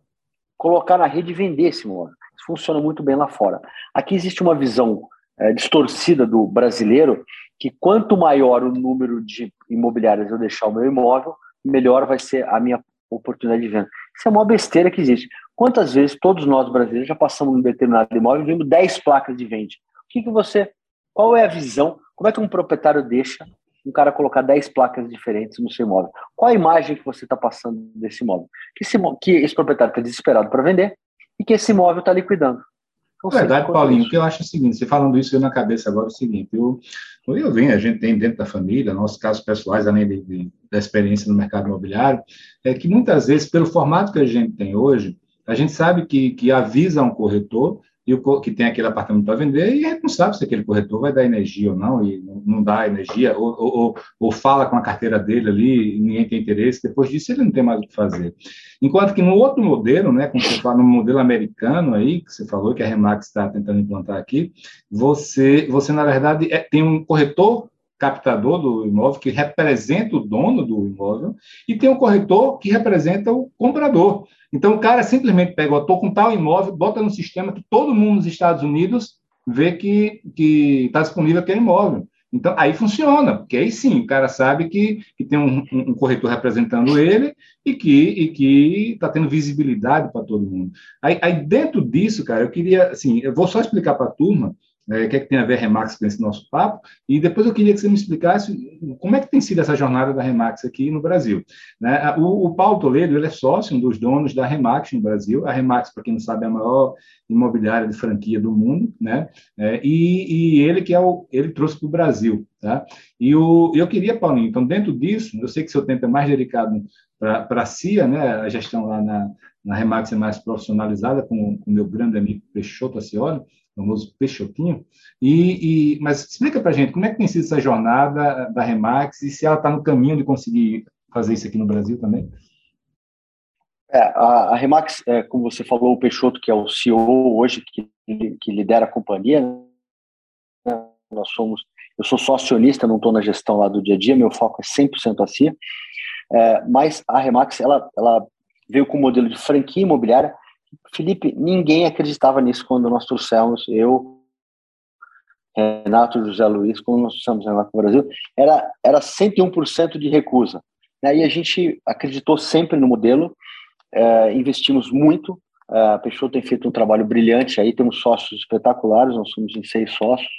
colocar na rede e vender esse imóvel. Isso funciona muito bem lá fora. Aqui existe uma visão é, distorcida do brasileiro que quanto maior o número de imobiliárias eu deixar o meu imóvel, melhor vai ser a minha oportunidade de venda. Isso é uma besteira que existe. Quantas vezes todos nós brasileiros já passamos num determinado imóvel e vimos 10 placas de venda? O que, que você. Qual é a visão? Como é que um proprietário deixa um cara colocar 10 placas diferentes no seu imóvel? Qual a imagem que você está passando desse imóvel? Que esse, que esse proprietário está desesperado para vender e que esse imóvel está liquidando. Na verdade, Paulinho, o que eu acho é o seguinte, você falando isso, eu na cabeça agora é o seguinte, eu, eu venho, a gente tem dentro da família, nossos casos pessoais, além de, de, da experiência no mercado imobiliário, é que muitas vezes, pelo formato que a gente tem hoje, a gente sabe que, que avisa um corretor e o que tem aquele apartamento para vender e não sabe se aquele corretor vai dar energia ou não, e não dá energia, ou, ou, ou fala com a carteira dele ali, e ninguém tem interesse, depois disso ele não tem mais o que fazer. Enquanto que no outro modelo, né, como você fala, no modelo americano aí, que você falou, que a Remax está tentando implantar aqui, você, você na verdade, é, tem um corretor captador do imóvel, que representa o dono do imóvel, e tem um corretor que representa o comprador. Então, o cara simplesmente pega, estou com tal imóvel, bota no sistema que todo mundo nos Estados Unidos vê que está disponível aquele imóvel. Então, aí funciona, porque aí sim, o cara sabe que, que tem um, um corretor representando ele e que está tendo visibilidade para todo mundo. Aí, aí, dentro disso, cara, eu queria, assim, eu vou só explicar para a turma é, o que, é que tem a ver a Remax com esse nosso papo, e depois eu queria que você me explicasse como é que tem sido essa jornada da Remax aqui no Brasil. Né? O, o Paulo Toledo, ele é sócio, um dos donos da Remax no Brasil, a Remax, para quem não sabe, é a maior imobiliária de franquia do mundo, né? É, e, e, ele que é o, ele trouxe para o Brasil, tá? E o, eu queria, Paulinho, então dentro disso, eu sei que seu tempo é mais dedicado para a CIA, né? A gestão lá na, na Remax é mais profissionalizada com o meu grande amigo Peixoto Acioli, famoso Peixotinho. E, e, mas explica para a gente como é que tem sido essa jornada da Remax e se ela está no caminho de conseguir fazer isso aqui no Brasil também. É, a, a, Remax, é, como você falou, o Peixoto, que é o CEO hoje, que, que lidera a companhia, né? nós somos, eu sou só acionista, não estou na gestão lá do dia a dia, meu foco é 100% a CIA, é, mas a Remax, ela, ela veio com o modelo de franquia imobiliária, Felipe, ninguém acreditava nisso quando nós trouxemos, eu, Renato José Luiz, quando nós trouxemos Renato para o Brasil, era, era 101% de recusa. Né? E a gente acreditou sempre no modelo, é, investimos muito, é, a Peixoto tem feito um trabalho brilhante aí, temos sócios espetaculares, nós somos em seis sócios,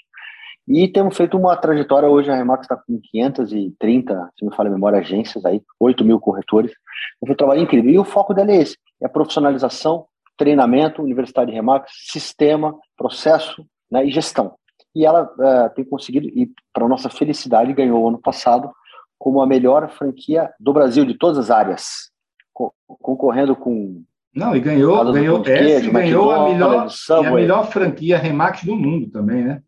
e temos feito uma trajetória, hoje a Remax está com 530, se me fala a memória, agências aí, 8 mil corretores, foi um trabalho incrível. E o foco dela é esse, é a profissionalização, treinamento, Universidade de Remax, sistema, processo né, e gestão. E ela uh, tem conseguido, e para nossa felicidade, ganhou ano passado como a melhor franquia do Brasil, de todas as áreas, co concorrendo com. Não, e ganhou, ganhou essa, queijo, ganhou a melhor, a melhor franquia Remax do mundo também, né?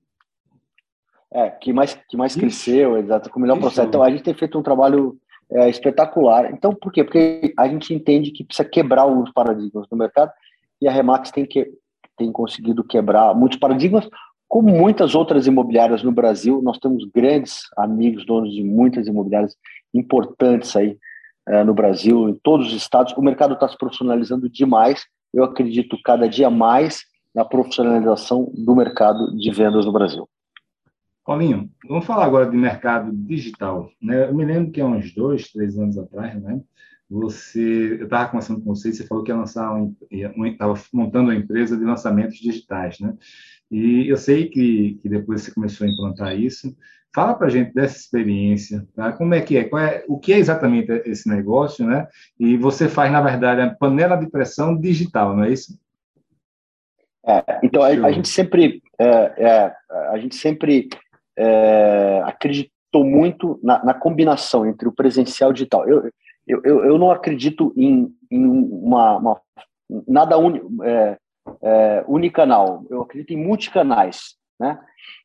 É, que mais, que mais cresceu, exato, com o melhor Isso. processo. Então, a gente tem feito um trabalho é, espetacular. Então, por quê? Porque a gente entende que precisa quebrar alguns paradigmas no mercado e a Remax tem, que, tem conseguido quebrar muitos paradigmas, como muitas outras imobiliárias no Brasil. Nós temos grandes amigos, donos de muitas imobiliárias importantes aí é, no Brasil, em todos os estados. O mercado está se profissionalizando demais. Eu acredito cada dia mais na profissionalização do mercado de vendas no Brasil. Paulinho, vamos falar agora de mercado digital. Né? Eu me lembro que há uns dois, três anos atrás, né? Você, eu estava conversando com você, você falou que ia lançar, estava um, montando uma empresa de lançamentos digitais, né? E eu sei que, que depois você começou a implantar isso. Fala para a gente dessa experiência, tá? Como é que é? é? O que é exatamente esse negócio, né? E você faz, na verdade, a panela de pressão digital, não é isso? É, então a, a, gente sempre, é, é, a gente sempre é, acreditou muito na, na, combinação entre o presencial e o digital. Eu, eu, eu, eu não acredito em, em uma, uma nada uni, é, é, unicanal, eu acredito em multicanais, né?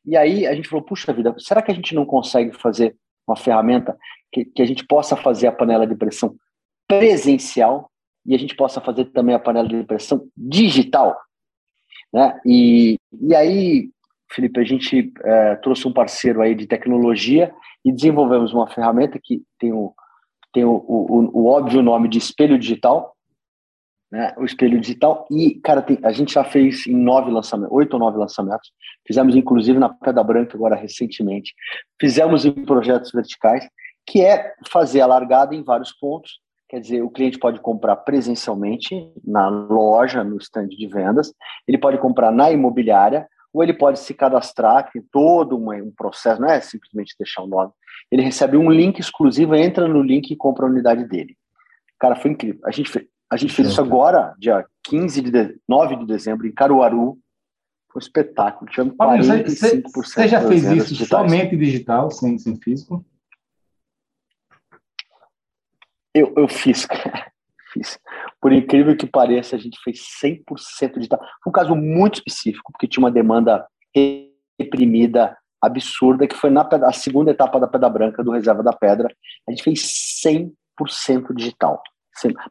E aí a gente falou, puxa vida, será que a gente não consegue fazer uma ferramenta que, que a gente possa fazer a panela de pressão presencial e a gente possa fazer também a panela de pressão digital, né? E, e aí, Felipe, a gente é, trouxe um parceiro aí de tecnologia e desenvolvemos uma ferramenta que tem o tem o, o, o óbvio nome de espelho digital, né? O espelho digital. E, cara, tem, a gente já fez em nove lançamentos, oito ou nove lançamentos. Fizemos, inclusive, na Pedra Branca agora recentemente. Fizemos em projetos verticais, que é fazer a largada em vários pontos. Quer dizer, o cliente pode comprar presencialmente na loja, no stand de vendas, ele pode comprar na imobiliária, ou ele pode se cadastrar, tem todo um processo, não é simplesmente deixar o nome. Ele recebe um link exclusivo, entra no link e compra a unidade dele. Cara, foi incrível. A gente fez, a gente fez isso agora, dia 15 de, 9 de dezembro, em Caruaru. Foi um espetáculo. Tivemos 45%. Você já fez isso digitais. somente digital, sem, sem físico? Eu, eu fiz, fiz. Por incrível que pareça, a gente fez 100% digital. Foi um caso muito específico, porque tinha uma demanda reprimida absurda, que foi na a segunda etapa da Pedra Branca, do Reserva da Pedra. A gente fez 100% digital.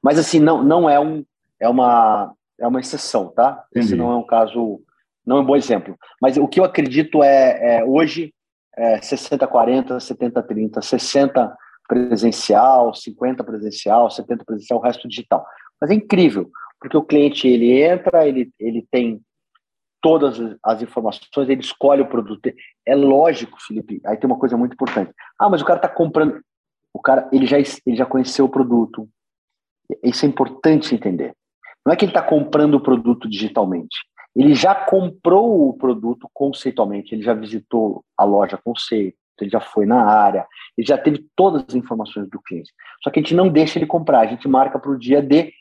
Mas, assim, não, não é, um, é, uma, é uma exceção, tá? Entendi. Esse não é um caso, não é um bom exemplo. Mas o que eu acredito é, é hoje, é 60-40, 70-30, 60 presencial, 50 presencial, 70 presencial, o resto digital. Mas é incrível, porque o cliente ele entra, ele, ele tem todas as informações, ele escolhe o produto. É lógico, Felipe, aí tem uma coisa muito importante. Ah, mas o cara está comprando. O cara ele já, ele já conheceu o produto. Isso é importante entender. Não é que ele está comprando o produto digitalmente. Ele já comprou o produto conceitualmente, ele já visitou a loja conceito, ele já foi na área, ele já teve todas as informações do cliente. Só que a gente não deixa ele comprar, a gente marca para o dia D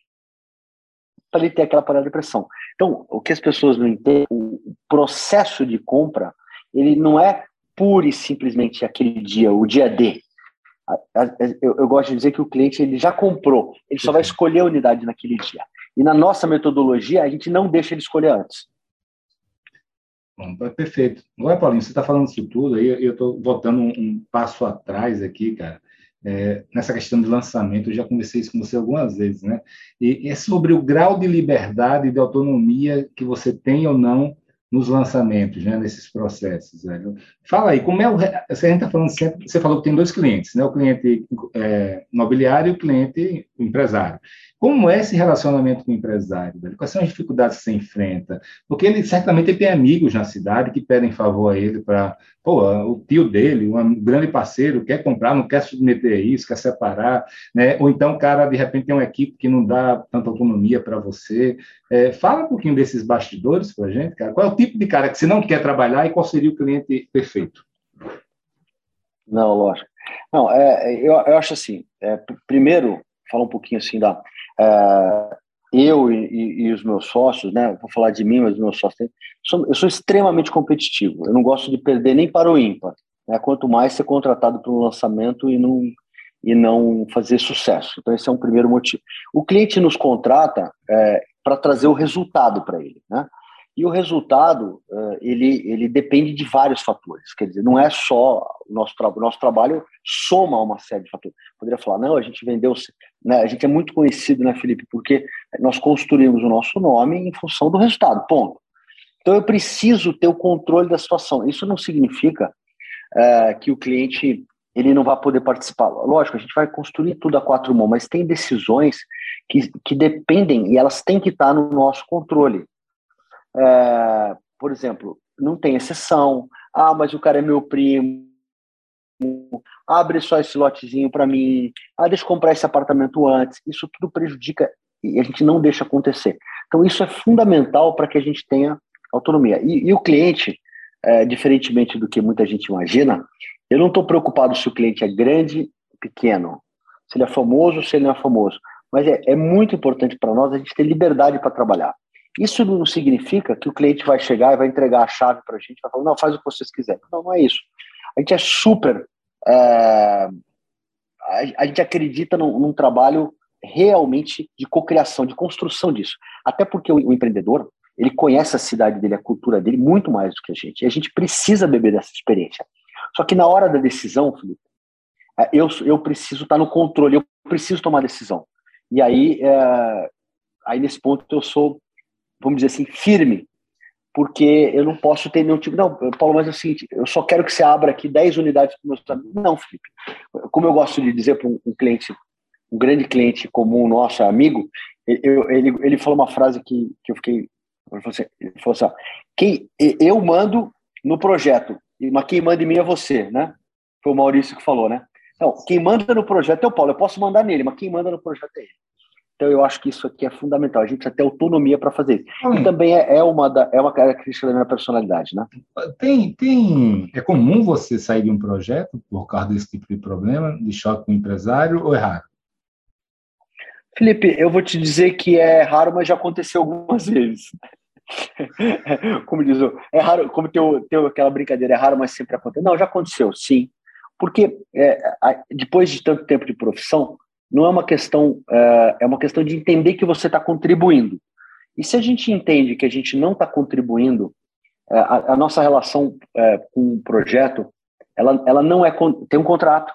para ele ter aquela panela de pressão. Então, o que as pessoas não entendem, o processo de compra, ele não é pura e simplesmente aquele dia, o dia D. Eu, eu gosto de dizer que o cliente ele já comprou, ele só vai escolher a unidade naquele dia. E na nossa metodologia, a gente não deixa ele escolher antes. Bom, tá perfeito. Agora, Paulinho, você está falando isso tudo aí, eu estou voltando um, um, passo atrás aqui, cara é, nessa questão de lançamento, eu já conversei isso com você algumas vezes, né? E é sobre o grau de liberdade e de autonomia que você tem ou não nos lançamentos, né, nesses processos. Velho. Fala aí, como é o. Você está falando sempre. Você falou que tem dois clientes, né? O cliente é, imobiliário e o cliente empresário. Como é esse relacionamento com o empresário? Velho? Quais são as dificuldades que você enfrenta? Porque ele certamente ele tem amigos na cidade que pedem favor a ele para. Pô, o tio dele, um grande parceiro, quer comprar, não quer submeter isso, quer separar, né? Ou então o cara, de repente, tem uma equipe que não dá tanta autonomia para você. É, fala um pouquinho desses bastidores para a gente, cara. Qual é o tipo de cara que você não quer trabalhar e qual seria o cliente perfeito? Não, lógico. Não, é, eu, eu acho assim, é, primeiro, falar um pouquinho assim da é, eu e, e, os meus sócios, né? Vou falar de mim, mas os meus sócios, eu sou extremamente competitivo. Eu não gosto de perder nem para o ímpar. Né? Quanto mais ser contratado para um lançamento e não e não fazer sucesso. Então esse é um primeiro motivo. O cliente nos contrata é, para trazer o resultado para ele, né? E o resultado, eh, ele, ele depende de vários fatores. Quer dizer, não é só o nosso. O nosso trabalho soma uma série de fatores. Poderia falar, não, a gente vendeu... Né, a gente é muito conhecido, né, Felipe? Porque nós construímos o nosso nome em função do resultado, ponto. Então, eu preciso ter o controle da situação. Isso não significa é, que o cliente ele não vai poder participar. Lógico, a gente vai construir tudo a quatro mãos, mas tem decisões que, que dependem e elas têm que estar no nosso controle. É, por exemplo, não tem exceção. Ah, mas o cara é meu primo. Abre só esse lotezinho para mim. Ah, deixa eu comprar esse apartamento antes. Isso tudo prejudica e a gente não deixa acontecer. Então, isso é fundamental para que a gente tenha autonomia. E, e o cliente, é, diferentemente do que muita gente imagina, eu não estou preocupado se o cliente é grande, pequeno, se ele é famoso, se ele não é famoso. Mas é, é muito importante para nós a gente ter liberdade para trabalhar. Isso não significa que o cliente vai chegar e vai entregar a chave para a gente, vai falar, não, faz o que vocês quiserem. Não, não é isso. A gente é super. É, a, gente acredita num, num trabalho realmente de cocriação, de construção disso. Até porque o, o, empreendedor, ele conhece a cidade dele, a cultura dele, muito mais do que a gente. E a gente precisa beber dessa experiência. Só que na hora da decisão, Felipe, é, eu, eu preciso estar no controle, eu preciso tomar decisão. E aí, é, aí nesse ponto eu sou vamos dizer assim, firme, porque eu não posso ter nenhum tipo. Não, Paulo, mas é o seguinte, eu só quero que você abra aqui 10 unidades para meus amigos. Não, Felipe. Como eu gosto de dizer para um, cliente, um grande cliente comum, nosso amigo, eu, ele, ele falou uma frase que, que eu fiquei. Ele falou assim: ele falou assim quem, eu mando no projeto, mas quem manda em mim é você, né? Foi o Maurício que falou, né? Não, quem manda no projeto é o Paulo, eu posso mandar nele, mas quem manda no projeto é ele. Então, eu acho que isso aqui é fundamental. A gente precisa ter autonomia para fazer isso. Hum. E também é, é, uma da, é uma característica da minha personalidade, né? Tem, tem... É comum você sair de um projeto por causa desse tipo de problema, de choque com o empresário, ou é raro? Felipe, eu vou te dizer que é raro, mas já aconteceu algumas vezes. como diz, é raro, como tem, tem aquela brincadeira, é raro, mas sempre acontece. Não, já aconteceu, sim. Porque é, depois de tanto tempo de profissão, não é uma questão, é, é uma questão de entender que você está contribuindo. E se a gente entende que a gente não está contribuindo, é, a, a, nossa relação é, com o projeto, ela, ela não é tem um contrato,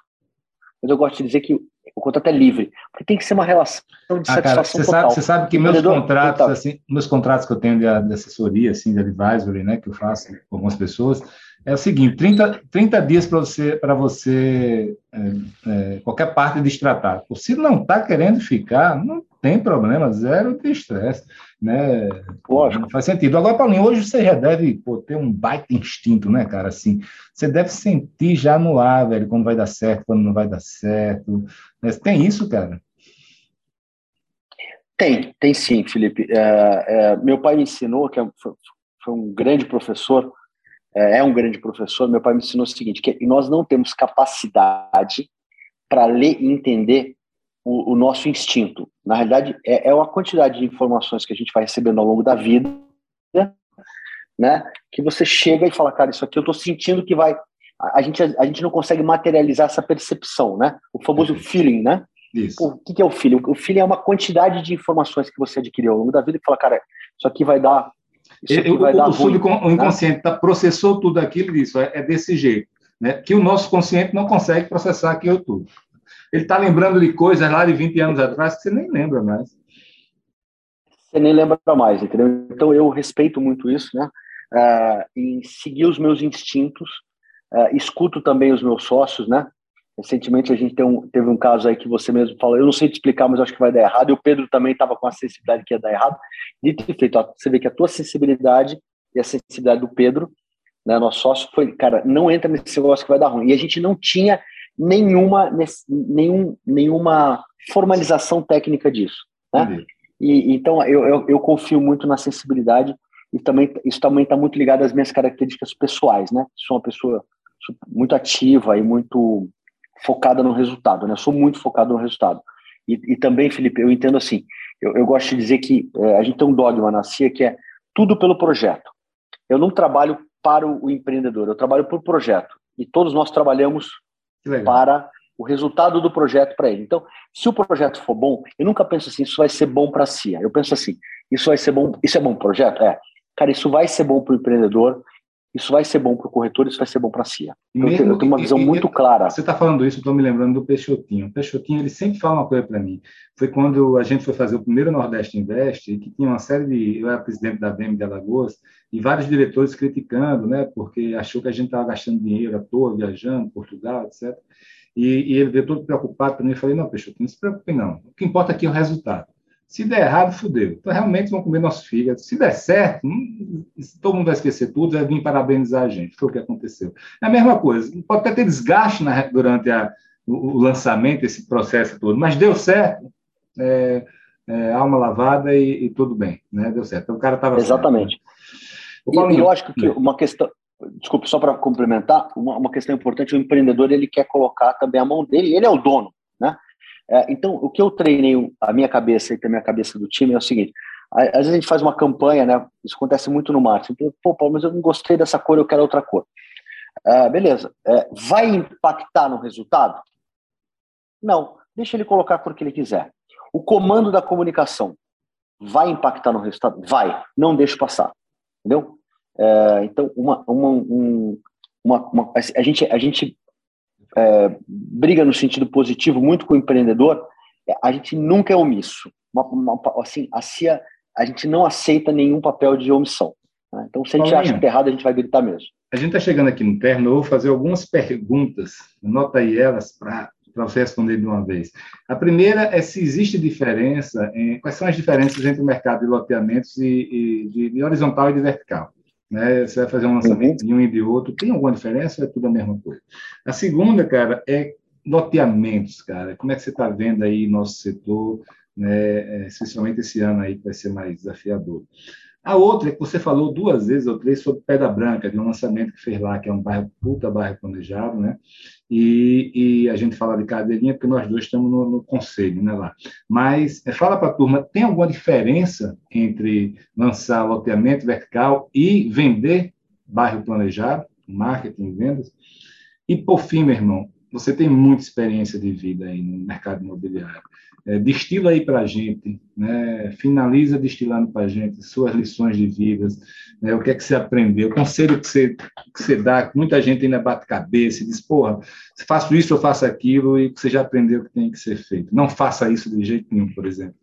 mas eu gosto de dizer que o contrato é livre, porque tem que ser uma relação de ah, satisfação cara, você total. Sabe, você sabe que meus contratos, total. assim, meus contratos que eu tenho de, de, assessoria, assim, de advisory, né, que eu faço com algumas pessoas, é o seguinte: 30, 30 dias para você, para você é, é, qualquer parte destratar. Se não está querendo ficar, não tem problema, zero de estresse. Né? Lógico. Faz sentido. Agora, Paulinho, hoje você já deve pô, ter um baita instinto, né, cara? Assim, você deve sentir já no ar, velho, quando vai dar certo, quando não vai dar certo. Né? Tem isso, cara? Tem, tem sim, Felipe. É, é, meu pai me ensinou, que é foi, foi um grande professor, é, é um grande professor, meu pai me ensinou o seguinte, que nós não temos capacidade para ler e entender o, o, nosso instinto. Na realidade, é, é a quantidade de informações que a gente vai recebendo ao longo da vida, né? Que você chega e fala, cara, isso aqui eu estou sentindo que vai. A, a, gente, a, gente não consegue materializar essa percepção, né? O famoso feeling, né? Isso. o que, que é o feeling? O feeling é uma quantidade de informações que você adquiriu ao longo da vida e fala, cara, isso aqui vai dar o, o, ruim, o inconsciente né? tá, processou tudo aquilo isso é, é, desse jeito, né? Que o nosso consciente não consegue processar aquilo tudo. Ele está lembrando de coisas lá de 20 anos atrás que você nem lembra mais. Você nem lembra mais, entendeu? Então eu respeito muito isso, né? Uh, em seguir os meus instintos, uh, escuto também os meus sócios, né? Recentemente a gente um, teve um caso aí que você mesmo falou, eu não sei te explicar, mas acho que vai dar errado, e o Pedro também estava com a sensibilidade que ia dar errado. Dito e feito, ó, você vê que a tua sensibilidade e a sensibilidade do Pedro, né, nosso sócio, foi, cara, não entra nesse negócio que vai dar ruim. E a gente não tinha nenhuma, nenhum, nenhuma formalização técnica disso. Né? E, então, eu, eu, eu, confio muito na sensibilidade e também isso também está muito ligado às minhas características pessoais. Né? Sou uma pessoa muito ativa e muito focada no resultado, né? Sou muito focado no resultado. E, e também, Felipe, eu entendo assim, eu, eu gosto de dizer que é, a gente tem um dogma na CIA que é tudo pelo projeto. Eu não trabalho para o, o empreendedor, eu trabalho por projeto. E todos nós trabalhamos para o resultado do projeto para ele. Então, se o projeto for bom, eu nunca penso assim, isso vai ser bom para a CIA. Eu penso assim, isso vai ser bom, isso é bom pro projeto? É. Cara, isso vai ser bom para o empreendedor, isso vai ser bom para o corretor, isso vai ser bom para a CIA. Então, eu tenho uma visão e, muito clara. Você está falando isso, estou me lembrando do Peixotinho. O Peixotinho, ele sempre fala uma coisa para mim. Foi quando a gente foi fazer o primeiro Nordeste Invest, que tinha uma série de... Eu era presidente da BEM de Alagoas, e vários diretores criticando, né, porque achou que a gente estava gastando dinheiro à toa, viajando, Portugal, etc. E, e ele veio todo preocupado para mim. Eu falei, não, Peixotinho, não se preocupe não. O que importa aqui é o resultado. Se der errado, fudeu. Então, realmente, vão comer nosso fígado. Se der certo, hum, todo mundo vai esquecer tudo, vai vir parabenizar a gente. Foi o que aconteceu. É a mesma coisa. Pode até ter desgaste na, durante a, o, o, lançamento, esse processo todo, mas deu certo. É, é, alma lavada e, e, tudo bem, né? Deu certo. Então, o cara estava Exatamente. Certo, né? E, eu acho que uma questão, desculpe, só para complementar, uma, uma, questão importante, o empreendedor ele quer colocar também a mão dele, ele é o dono, né? É, então, o que eu treinei, a minha cabeça e também a cabeça do time é o seguinte: às vezes a gente faz uma campanha, né? Isso acontece muito no marketing. Então, pô, Paulo, mas eu não gostei dessa cor, eu quero outra cor. É, beleza. É, vai impactar no resultado? Não. Deixa ele colocar a cor que ele quiser. O comando da comunicação vai impactar no resultado? Vai. Não deixe passar. Entendeu? É, então, uma, uma, um, uma, uma, a, gente, a gente é, briga no sentido positivo muito com o empreendedor, a gente nunca é omisso. Uma, uma, assim, a CIA, a gente não aceita nenhum papel de omissão. Né? Então, se a gente Paulinho, acha que é errado, a gente vai gritar mesmo. A gente está chegando aqui no terno, eu vou fazer algumas perguntas, anota aí elas para você responder de uma vez. A primeira é se existe diferença, em, quais são as diferenças entre o mercado de loteamentos e, e de, de horizontal e de vertical? Né? Você vai fazer um lançamento uhum. de um e de outro, tem alguma diferença ou é tudo a mesma coisa? A segunda, cara, é loteamentos, cara. Como é que você está vendo aí nosso setor, né? É, especialmente esse ano aí que vai ser mais desafiador? A outra é que você falou duas vezes ou três sobre Pedra Branca, de um lançamento que fez lá, que é um bairro, puta bairro planejado, né? E, e a gente fala de cadeirinha porque nós dois estamos no, no conselho, né, lá. Mas é, fala para a turma, tem alguma diferença entre lançar loteamento vertical e vender bairro planejado, marketing, vendas? E por fim, meu irmão, você tem muita experiência de vida aí no mercado imobiliário. É, destila aí para a gente, né? finaliza destilando para a gente suas lições de vida, né? o que é que você aprendeu, o conselho que você, que você dá, muita gente ainda bate cabeça e diz, porra, faço isso, eu faço aquilo, e você já aprendeu que tem que ser feito. Não faça isso de jeito nenhum, por exemplo.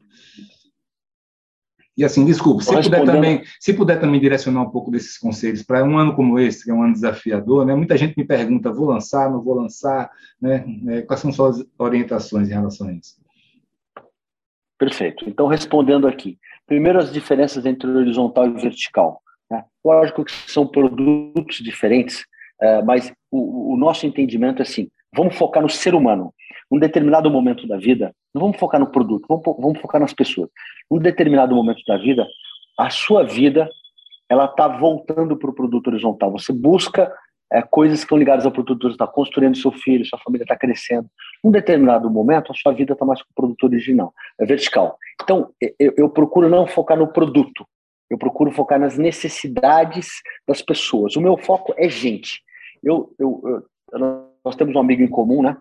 E assim, desculpe, se puder, também, se puder também direcionar um pouco desses conselhos para um ano como esse, que é um ano desafiador, né? Muita gente me pergunta, vou lançar, não vou lançar, né? É, quais são suas orientações em relação a isso? Perfeito. Então, respondendo aqui. Primeiro, as diferenças entre horizontal e vertical. Né? Lógico que são produtos diferentes, é, mas o, o, nosso entendimento é assim: vamos focar no ser humano. Um determinado momento da vida, não vamos focar no produto, vamos, vamos focar nas pessoas. Um determinado momento da vida, a sua vida ela está voltando para o produto horizontal. Você busca é, coisas que estão ligadas ao produto está construindo seu filho, sua família está crescendo. Num determinado momento, a sua vida está mais com o produto original, é vertical. Então, eu, eu, procuro não focar no produto, eu procuro focar nas necessidades das pessoas. O meu foco é gente. Eu, eu, nós temos um amigo em comum, né?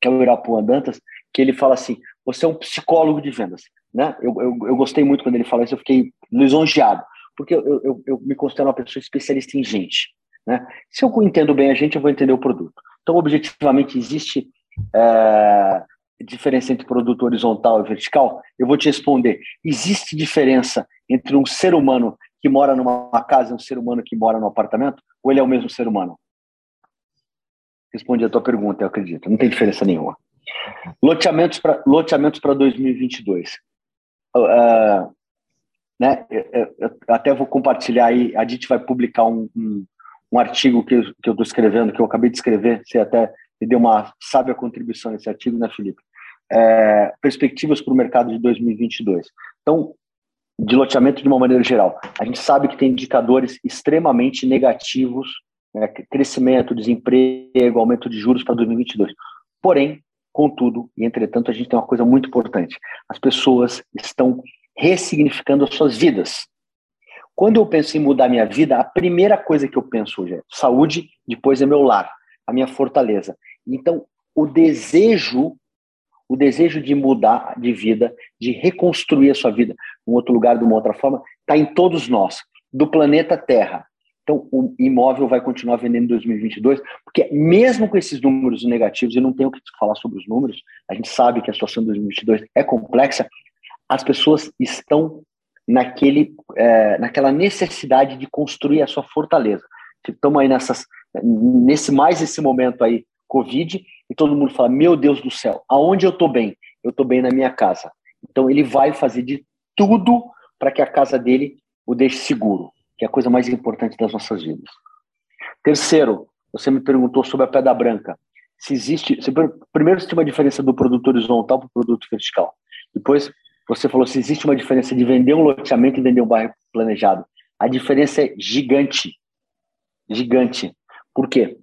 Que é o Irapuã Dantas, que ele fala assim: você é um psicólogo de vendas. Né? Eu, eu, gostei muito quando ele falou isso, eu fiquei lisonjeado, porque eu, eu me considero uma pessoa especialista em gente. Né? Se eu entendo bem a gente, eu vou entender o produto. Então, objetivamente, existe é, diferença entre produto horizontal e vertical? Eu vou te responder. Existe diferença entre um ser humano que mora numa casa e um ser humano que mora num apartamento? Ou ele é o mesmo ser humano? Respondi a tua pergunta, eu acredito. Não tem diferença nenhuma. Loteamentos para loteamentos 2022. Uh, né, eu, eu, até vou compartilhar aí, a gente vai publicar um, um, um artigo que eu estou escrevendo, que eu acabei de escrever, você até me deu uma sábia contribuição nesse artigo, né, Felipe? É, perspectivas para o mercado de 2022. Então, de loteamento de uma maneira geral, a gente sabe que tem indicadores extremamente negativos, né, crescimento, desemprego, aumento de juros para 2022. Porém, contudo e entretanto, a gente tem uma coisa muito importante: as pessoas estão ressignificando as suas vidas. Quando eu penso em mudar minha vida, a primeira coisa que eu penso hoje é saúde, depois é meu lar, a minha fortaleza. Então, o desejo, o desejo de mudar de vida, de reconstruir a sua vida em outro lugar, de uma outra forma, está em todos nós, do planeta Terra. Então, o imóvel vai continuar vendendo em 2022, porque mesmo com esses números negativos, e não tenho o que falar sobre os números, a gente sabe que a situação de 2022 é complexa, as pessoas estão naquele, é, naquela necessidade de construir a sua fortaleza. Estamos aí nessas, nesse mais esse momento aí, Covid, e todo mundo fala, meu Deus do céu, aonde eu estou bem? Eu estou bem na minha casa. Então ele vai fazer de tudo para que a casa dele o deixe seguro, que é a coisa mais importante das nossas vidas. Terceiro, você me perguntou sobre a pedra branca. Se existe, se, primeiro se tem uma diferença do produto horizontal para o produto vertical. Depois você falou se existe uma diferença de vender um loteamento e vender um bairro planejado. A diferença é gigante. Gigante. Por quê?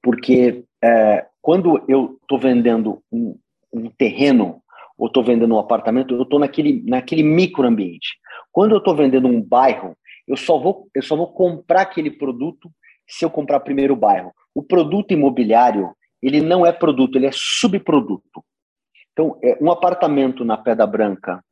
Porque é, quando eu estou vendendo um, um, terreno ou estou vendendo um apartamento, eu estou naquele, naquele microambiente. Quando eu estou vendendo um bairro, eu só, vou, eu só vou comprar aquele produto se eu comprar primeiro o bairro. O produto imobiliário, ele não é produto, ele é subproduto. Então, é, um apartamento na Pedra Branca,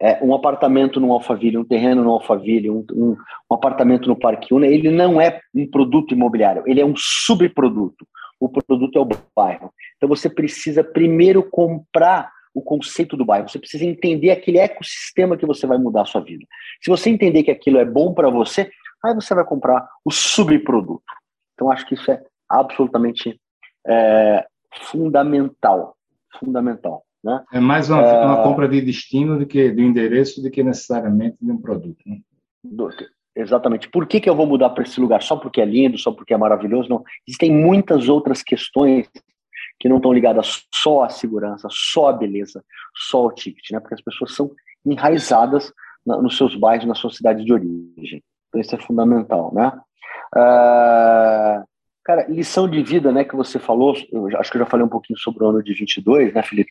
é, um apartamento no Alphaville, um terreno no Alphaville, um, um, um apartamento no Parque Una, ele não é um produto imobiliário, ele é um subproduto. O produto é o bairro. Então, você precisa primeiro comprar o conceito do bairro. Você precisa entender aquele ecossistema que você vai mudar a sua vida. Se você entender que aquilo é bom para você, aí você vai comprar o subproduto. Então, acho que isso é absolutamente é, fundamental fundamental. Né? É mais uma, é... uma, compra de destino do que do endereço do que necessariamente de um produto. Né? Do, exatamente. Por que, que eu vou mudar para esse lugar? Só porque é lindo, só porque é maravilhoso? Não. Existem muitas outras questões que não estão ligadas só à segurança, só à beleza, só ao ticket, né? porque as pessoas são enraizadas na, nos seus bairros, na sua cidade de origem. Então, isso é fundamental, né? Uh, cara, lição de vida, né, que você falou, eu acho que eu já falei um pouquinho sobre o ano de 22, né, Felipe?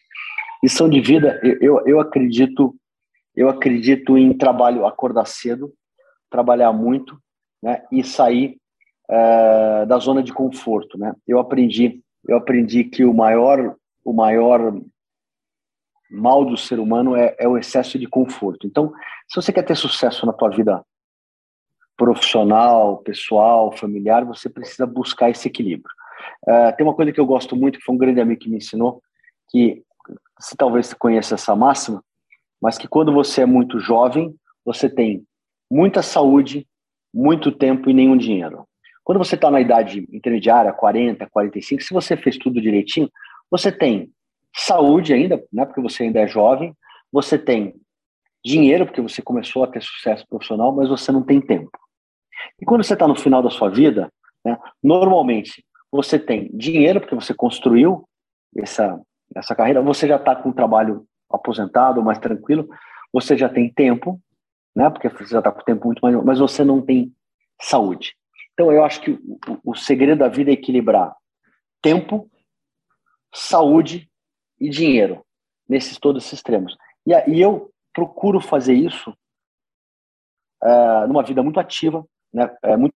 Lição de vida, eu, eu acredito eu acredito em trabalho, acordar cedo, trabalhar muito, né, e sair uh, da zona de conforto, né? Eu aprendi, eu aprendi que o maior, o maior mal do ser humano é, é o excesso de conforto. Então, se você quer ter sucesso na tua vida profissional, pessoal, familiar, você precisa buscar esse equilíbrio. Uh, tem uma coisa que eu gosto muito, que foi um grande amigo que me ensinou, que se talvez você conheça essa máxima, mas que quando você é muito jovem, você tem muita saúde, muito tempo e nenhum dinheiro. Quando você está na idade intermediária, 40, 45, se você fez tudo direitinho, você tem saúde ainda, né, porque você ainda é jovem, você tem dinheiro, porque você começou a ter sucesso profissional, mas você não tem tempo. E quando você está no final da sua vida, né, normalmente você tem dinheiro, porque você construiu essa, essa carreira, você já está com o trabalho aposentado, mais tranquilo, você já tem tempo, né, porque você já está com tempo muito mais, mas você não tem saúde. Então, eu acho que o, o segredo da vida é equilibrar tempo, saúde e dinheiro, nesses todos esses extremos. E, e eu procuro fazer isso uh, numa vida muito ativa, né, é muito,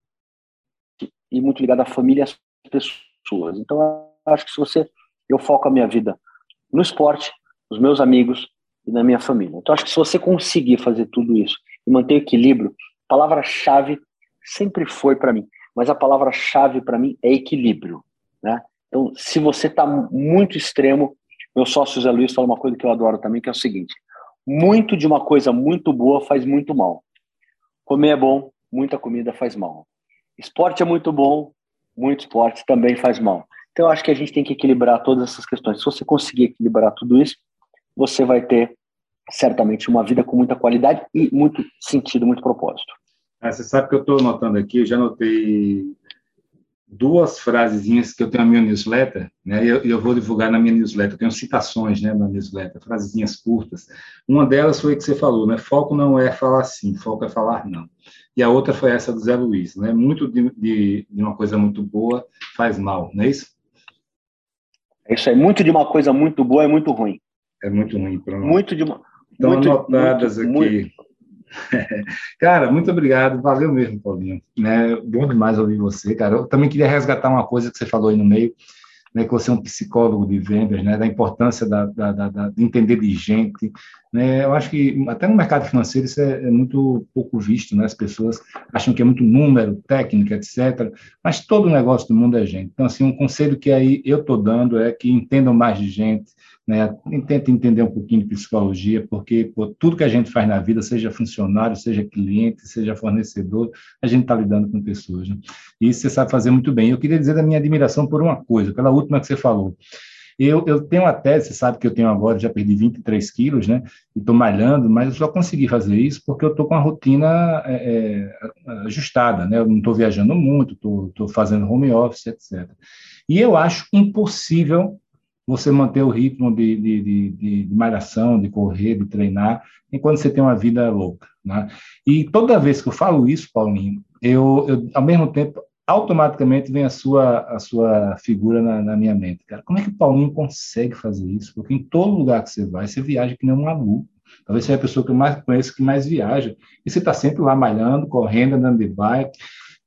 e muito ligada à família e às pessoas. Então, eu acho que se você. Eu foco a minha vida no esporte, nos meus amigos e na minha família. Então, acho que se você conseguir fazer tudo isso e manter equilíbrio, palavra-chave sempre foi para mim, mas a palavra-chave para mim é equilíbrio, né? Então, se você está muito extremo, meu sócio Zé Luiz fala uma coisa que eu adoro também, que é o seguinte: muito de uma coisa muito boa faz muito mal. Comer é bom, muita comida faz mal. Esporte é muito bom, muito esporte também faz mal. Então, eu acho que a gente tem que equilibrar todas essas questões. Se você conseguir equilibrar tudo isso, você vai ter certamente uma vida com muita qualidade e muito sentido, muito propósito. Ah, você sabe que eu estou notando aqui, eu já notei duas frasezinhas que eu tenho na minha newsletter, né? E eu, eu, vou divulgar na minha newsletter. Eu tenho citações, né, na newsletter, frasezinhas curtas. Uma delas foi a que você falou, né? Foco não é falar sim, foco é falar não. E a outra foi essa do Zé Luiz, né? Muito de, de, de uma coisa muito boa faz mal, não é isso? É isso aí. Muito de uma coisa muito boa é muito ruim. É muito ruim. Pronto. Muito de uma. Estão anotadas muito, aqui. Muito. cara, muito obrigado. Valeu mesmo, Paulinho. Né, bom demais ouvir você, cara. Eu também queria resgatar uma coisa que você falou aí no meio, né, que você é um psicólogo de vendas, né, da importância da, da, da, da de entender de gente. Né, eu acho que até no mercado financeiro isso é, é, muito pouco visto, né, as pessoas acham que é muito número, técnica, etc. Mas todo negócio do mundo é gente. Então, assim, um conselho que aí eu estou dando é que entendam mais de gente, né? Tenta entender um pouquinho de psicologia, porque tudo que a gente faz na vida, seja funcionário, seja cliente, seja fornecedor, a gente está lidando com pessoas. Né? E isso você sabe fazer muito bem. Eu queria dizer da minha admiração por uma coisa, pela última que você falou. Eu, eu tenho tese, você sabe que eu tenho agora, já perdi 23 quilos, né? E estou malhando, mas eu só consegui fazer isso porque eu estou com a rotina é, é, ajustada, né? Eu não estou viajando muito, estou fazendo home office, etc. E eu acho impossível você manter o ritmo de, de, de, de, malhação, de correr, de treinar, enquanto você tem uma vida louca. Né? E toda vez que eu falo isso, Paulinho, eu, eu ao mesmo tempo, automaticamente vem a sua, a sua figura na, na, minha mente. Cara, como é que o Paulinho consegue fazer isso? Porque em todo lugar que você vai, você viaja que nem um maluco. Talvez seja a pessoa que eu mais conheço que mais viaja. E você está sempre lá malhando, correndo, andando de bike.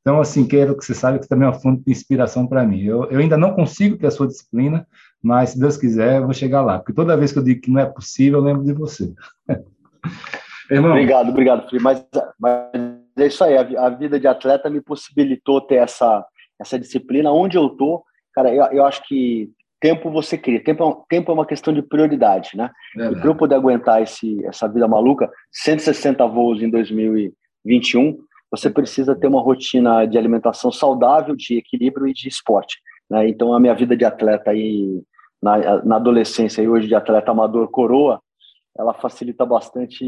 Então, assim, quero que você saiba que também é uma fonte de inspiração para mim. Eu, eu ainda não consigo ter a sua disciplina, mas se Deus quiser, eu vou chegar lá. Porque toda vez que eu digo que não é possível, eu lembro de você. Irmão. Obrigado, obrigado, Felipe. Mas, mas é isso aí, a, a, vida de atleta me possibilitou ter essa, essa disciplina. Onde eu tô, cara, eu, eu acho que tempo você cria. Tempo, é tempo é uma questão de prioridade, né? É e para eu poder aguentar esse, essa vida maluca, 160 voos em 2021, você precisa ter uma rotina de alimentação saudável, de equilíbrio e de esporte. Né? Então, a minha vida de atleta aí na, na adolescência e hoje de atleta amador coroa, ela facilita bastante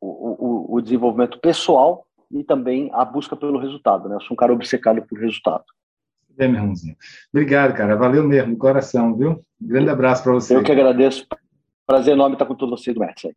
o, o, o, desenvolvimento pessoal e também a busca pelo resultado. Né? Eu sou um cara obcecado por resultado. É, meu irmãozinho. Obrigado, cara. Valeu mesmo, coração, viu? Um grande abraço para você. Eu que agradeço. Prazer enorme estar com todos vocês do Mestre.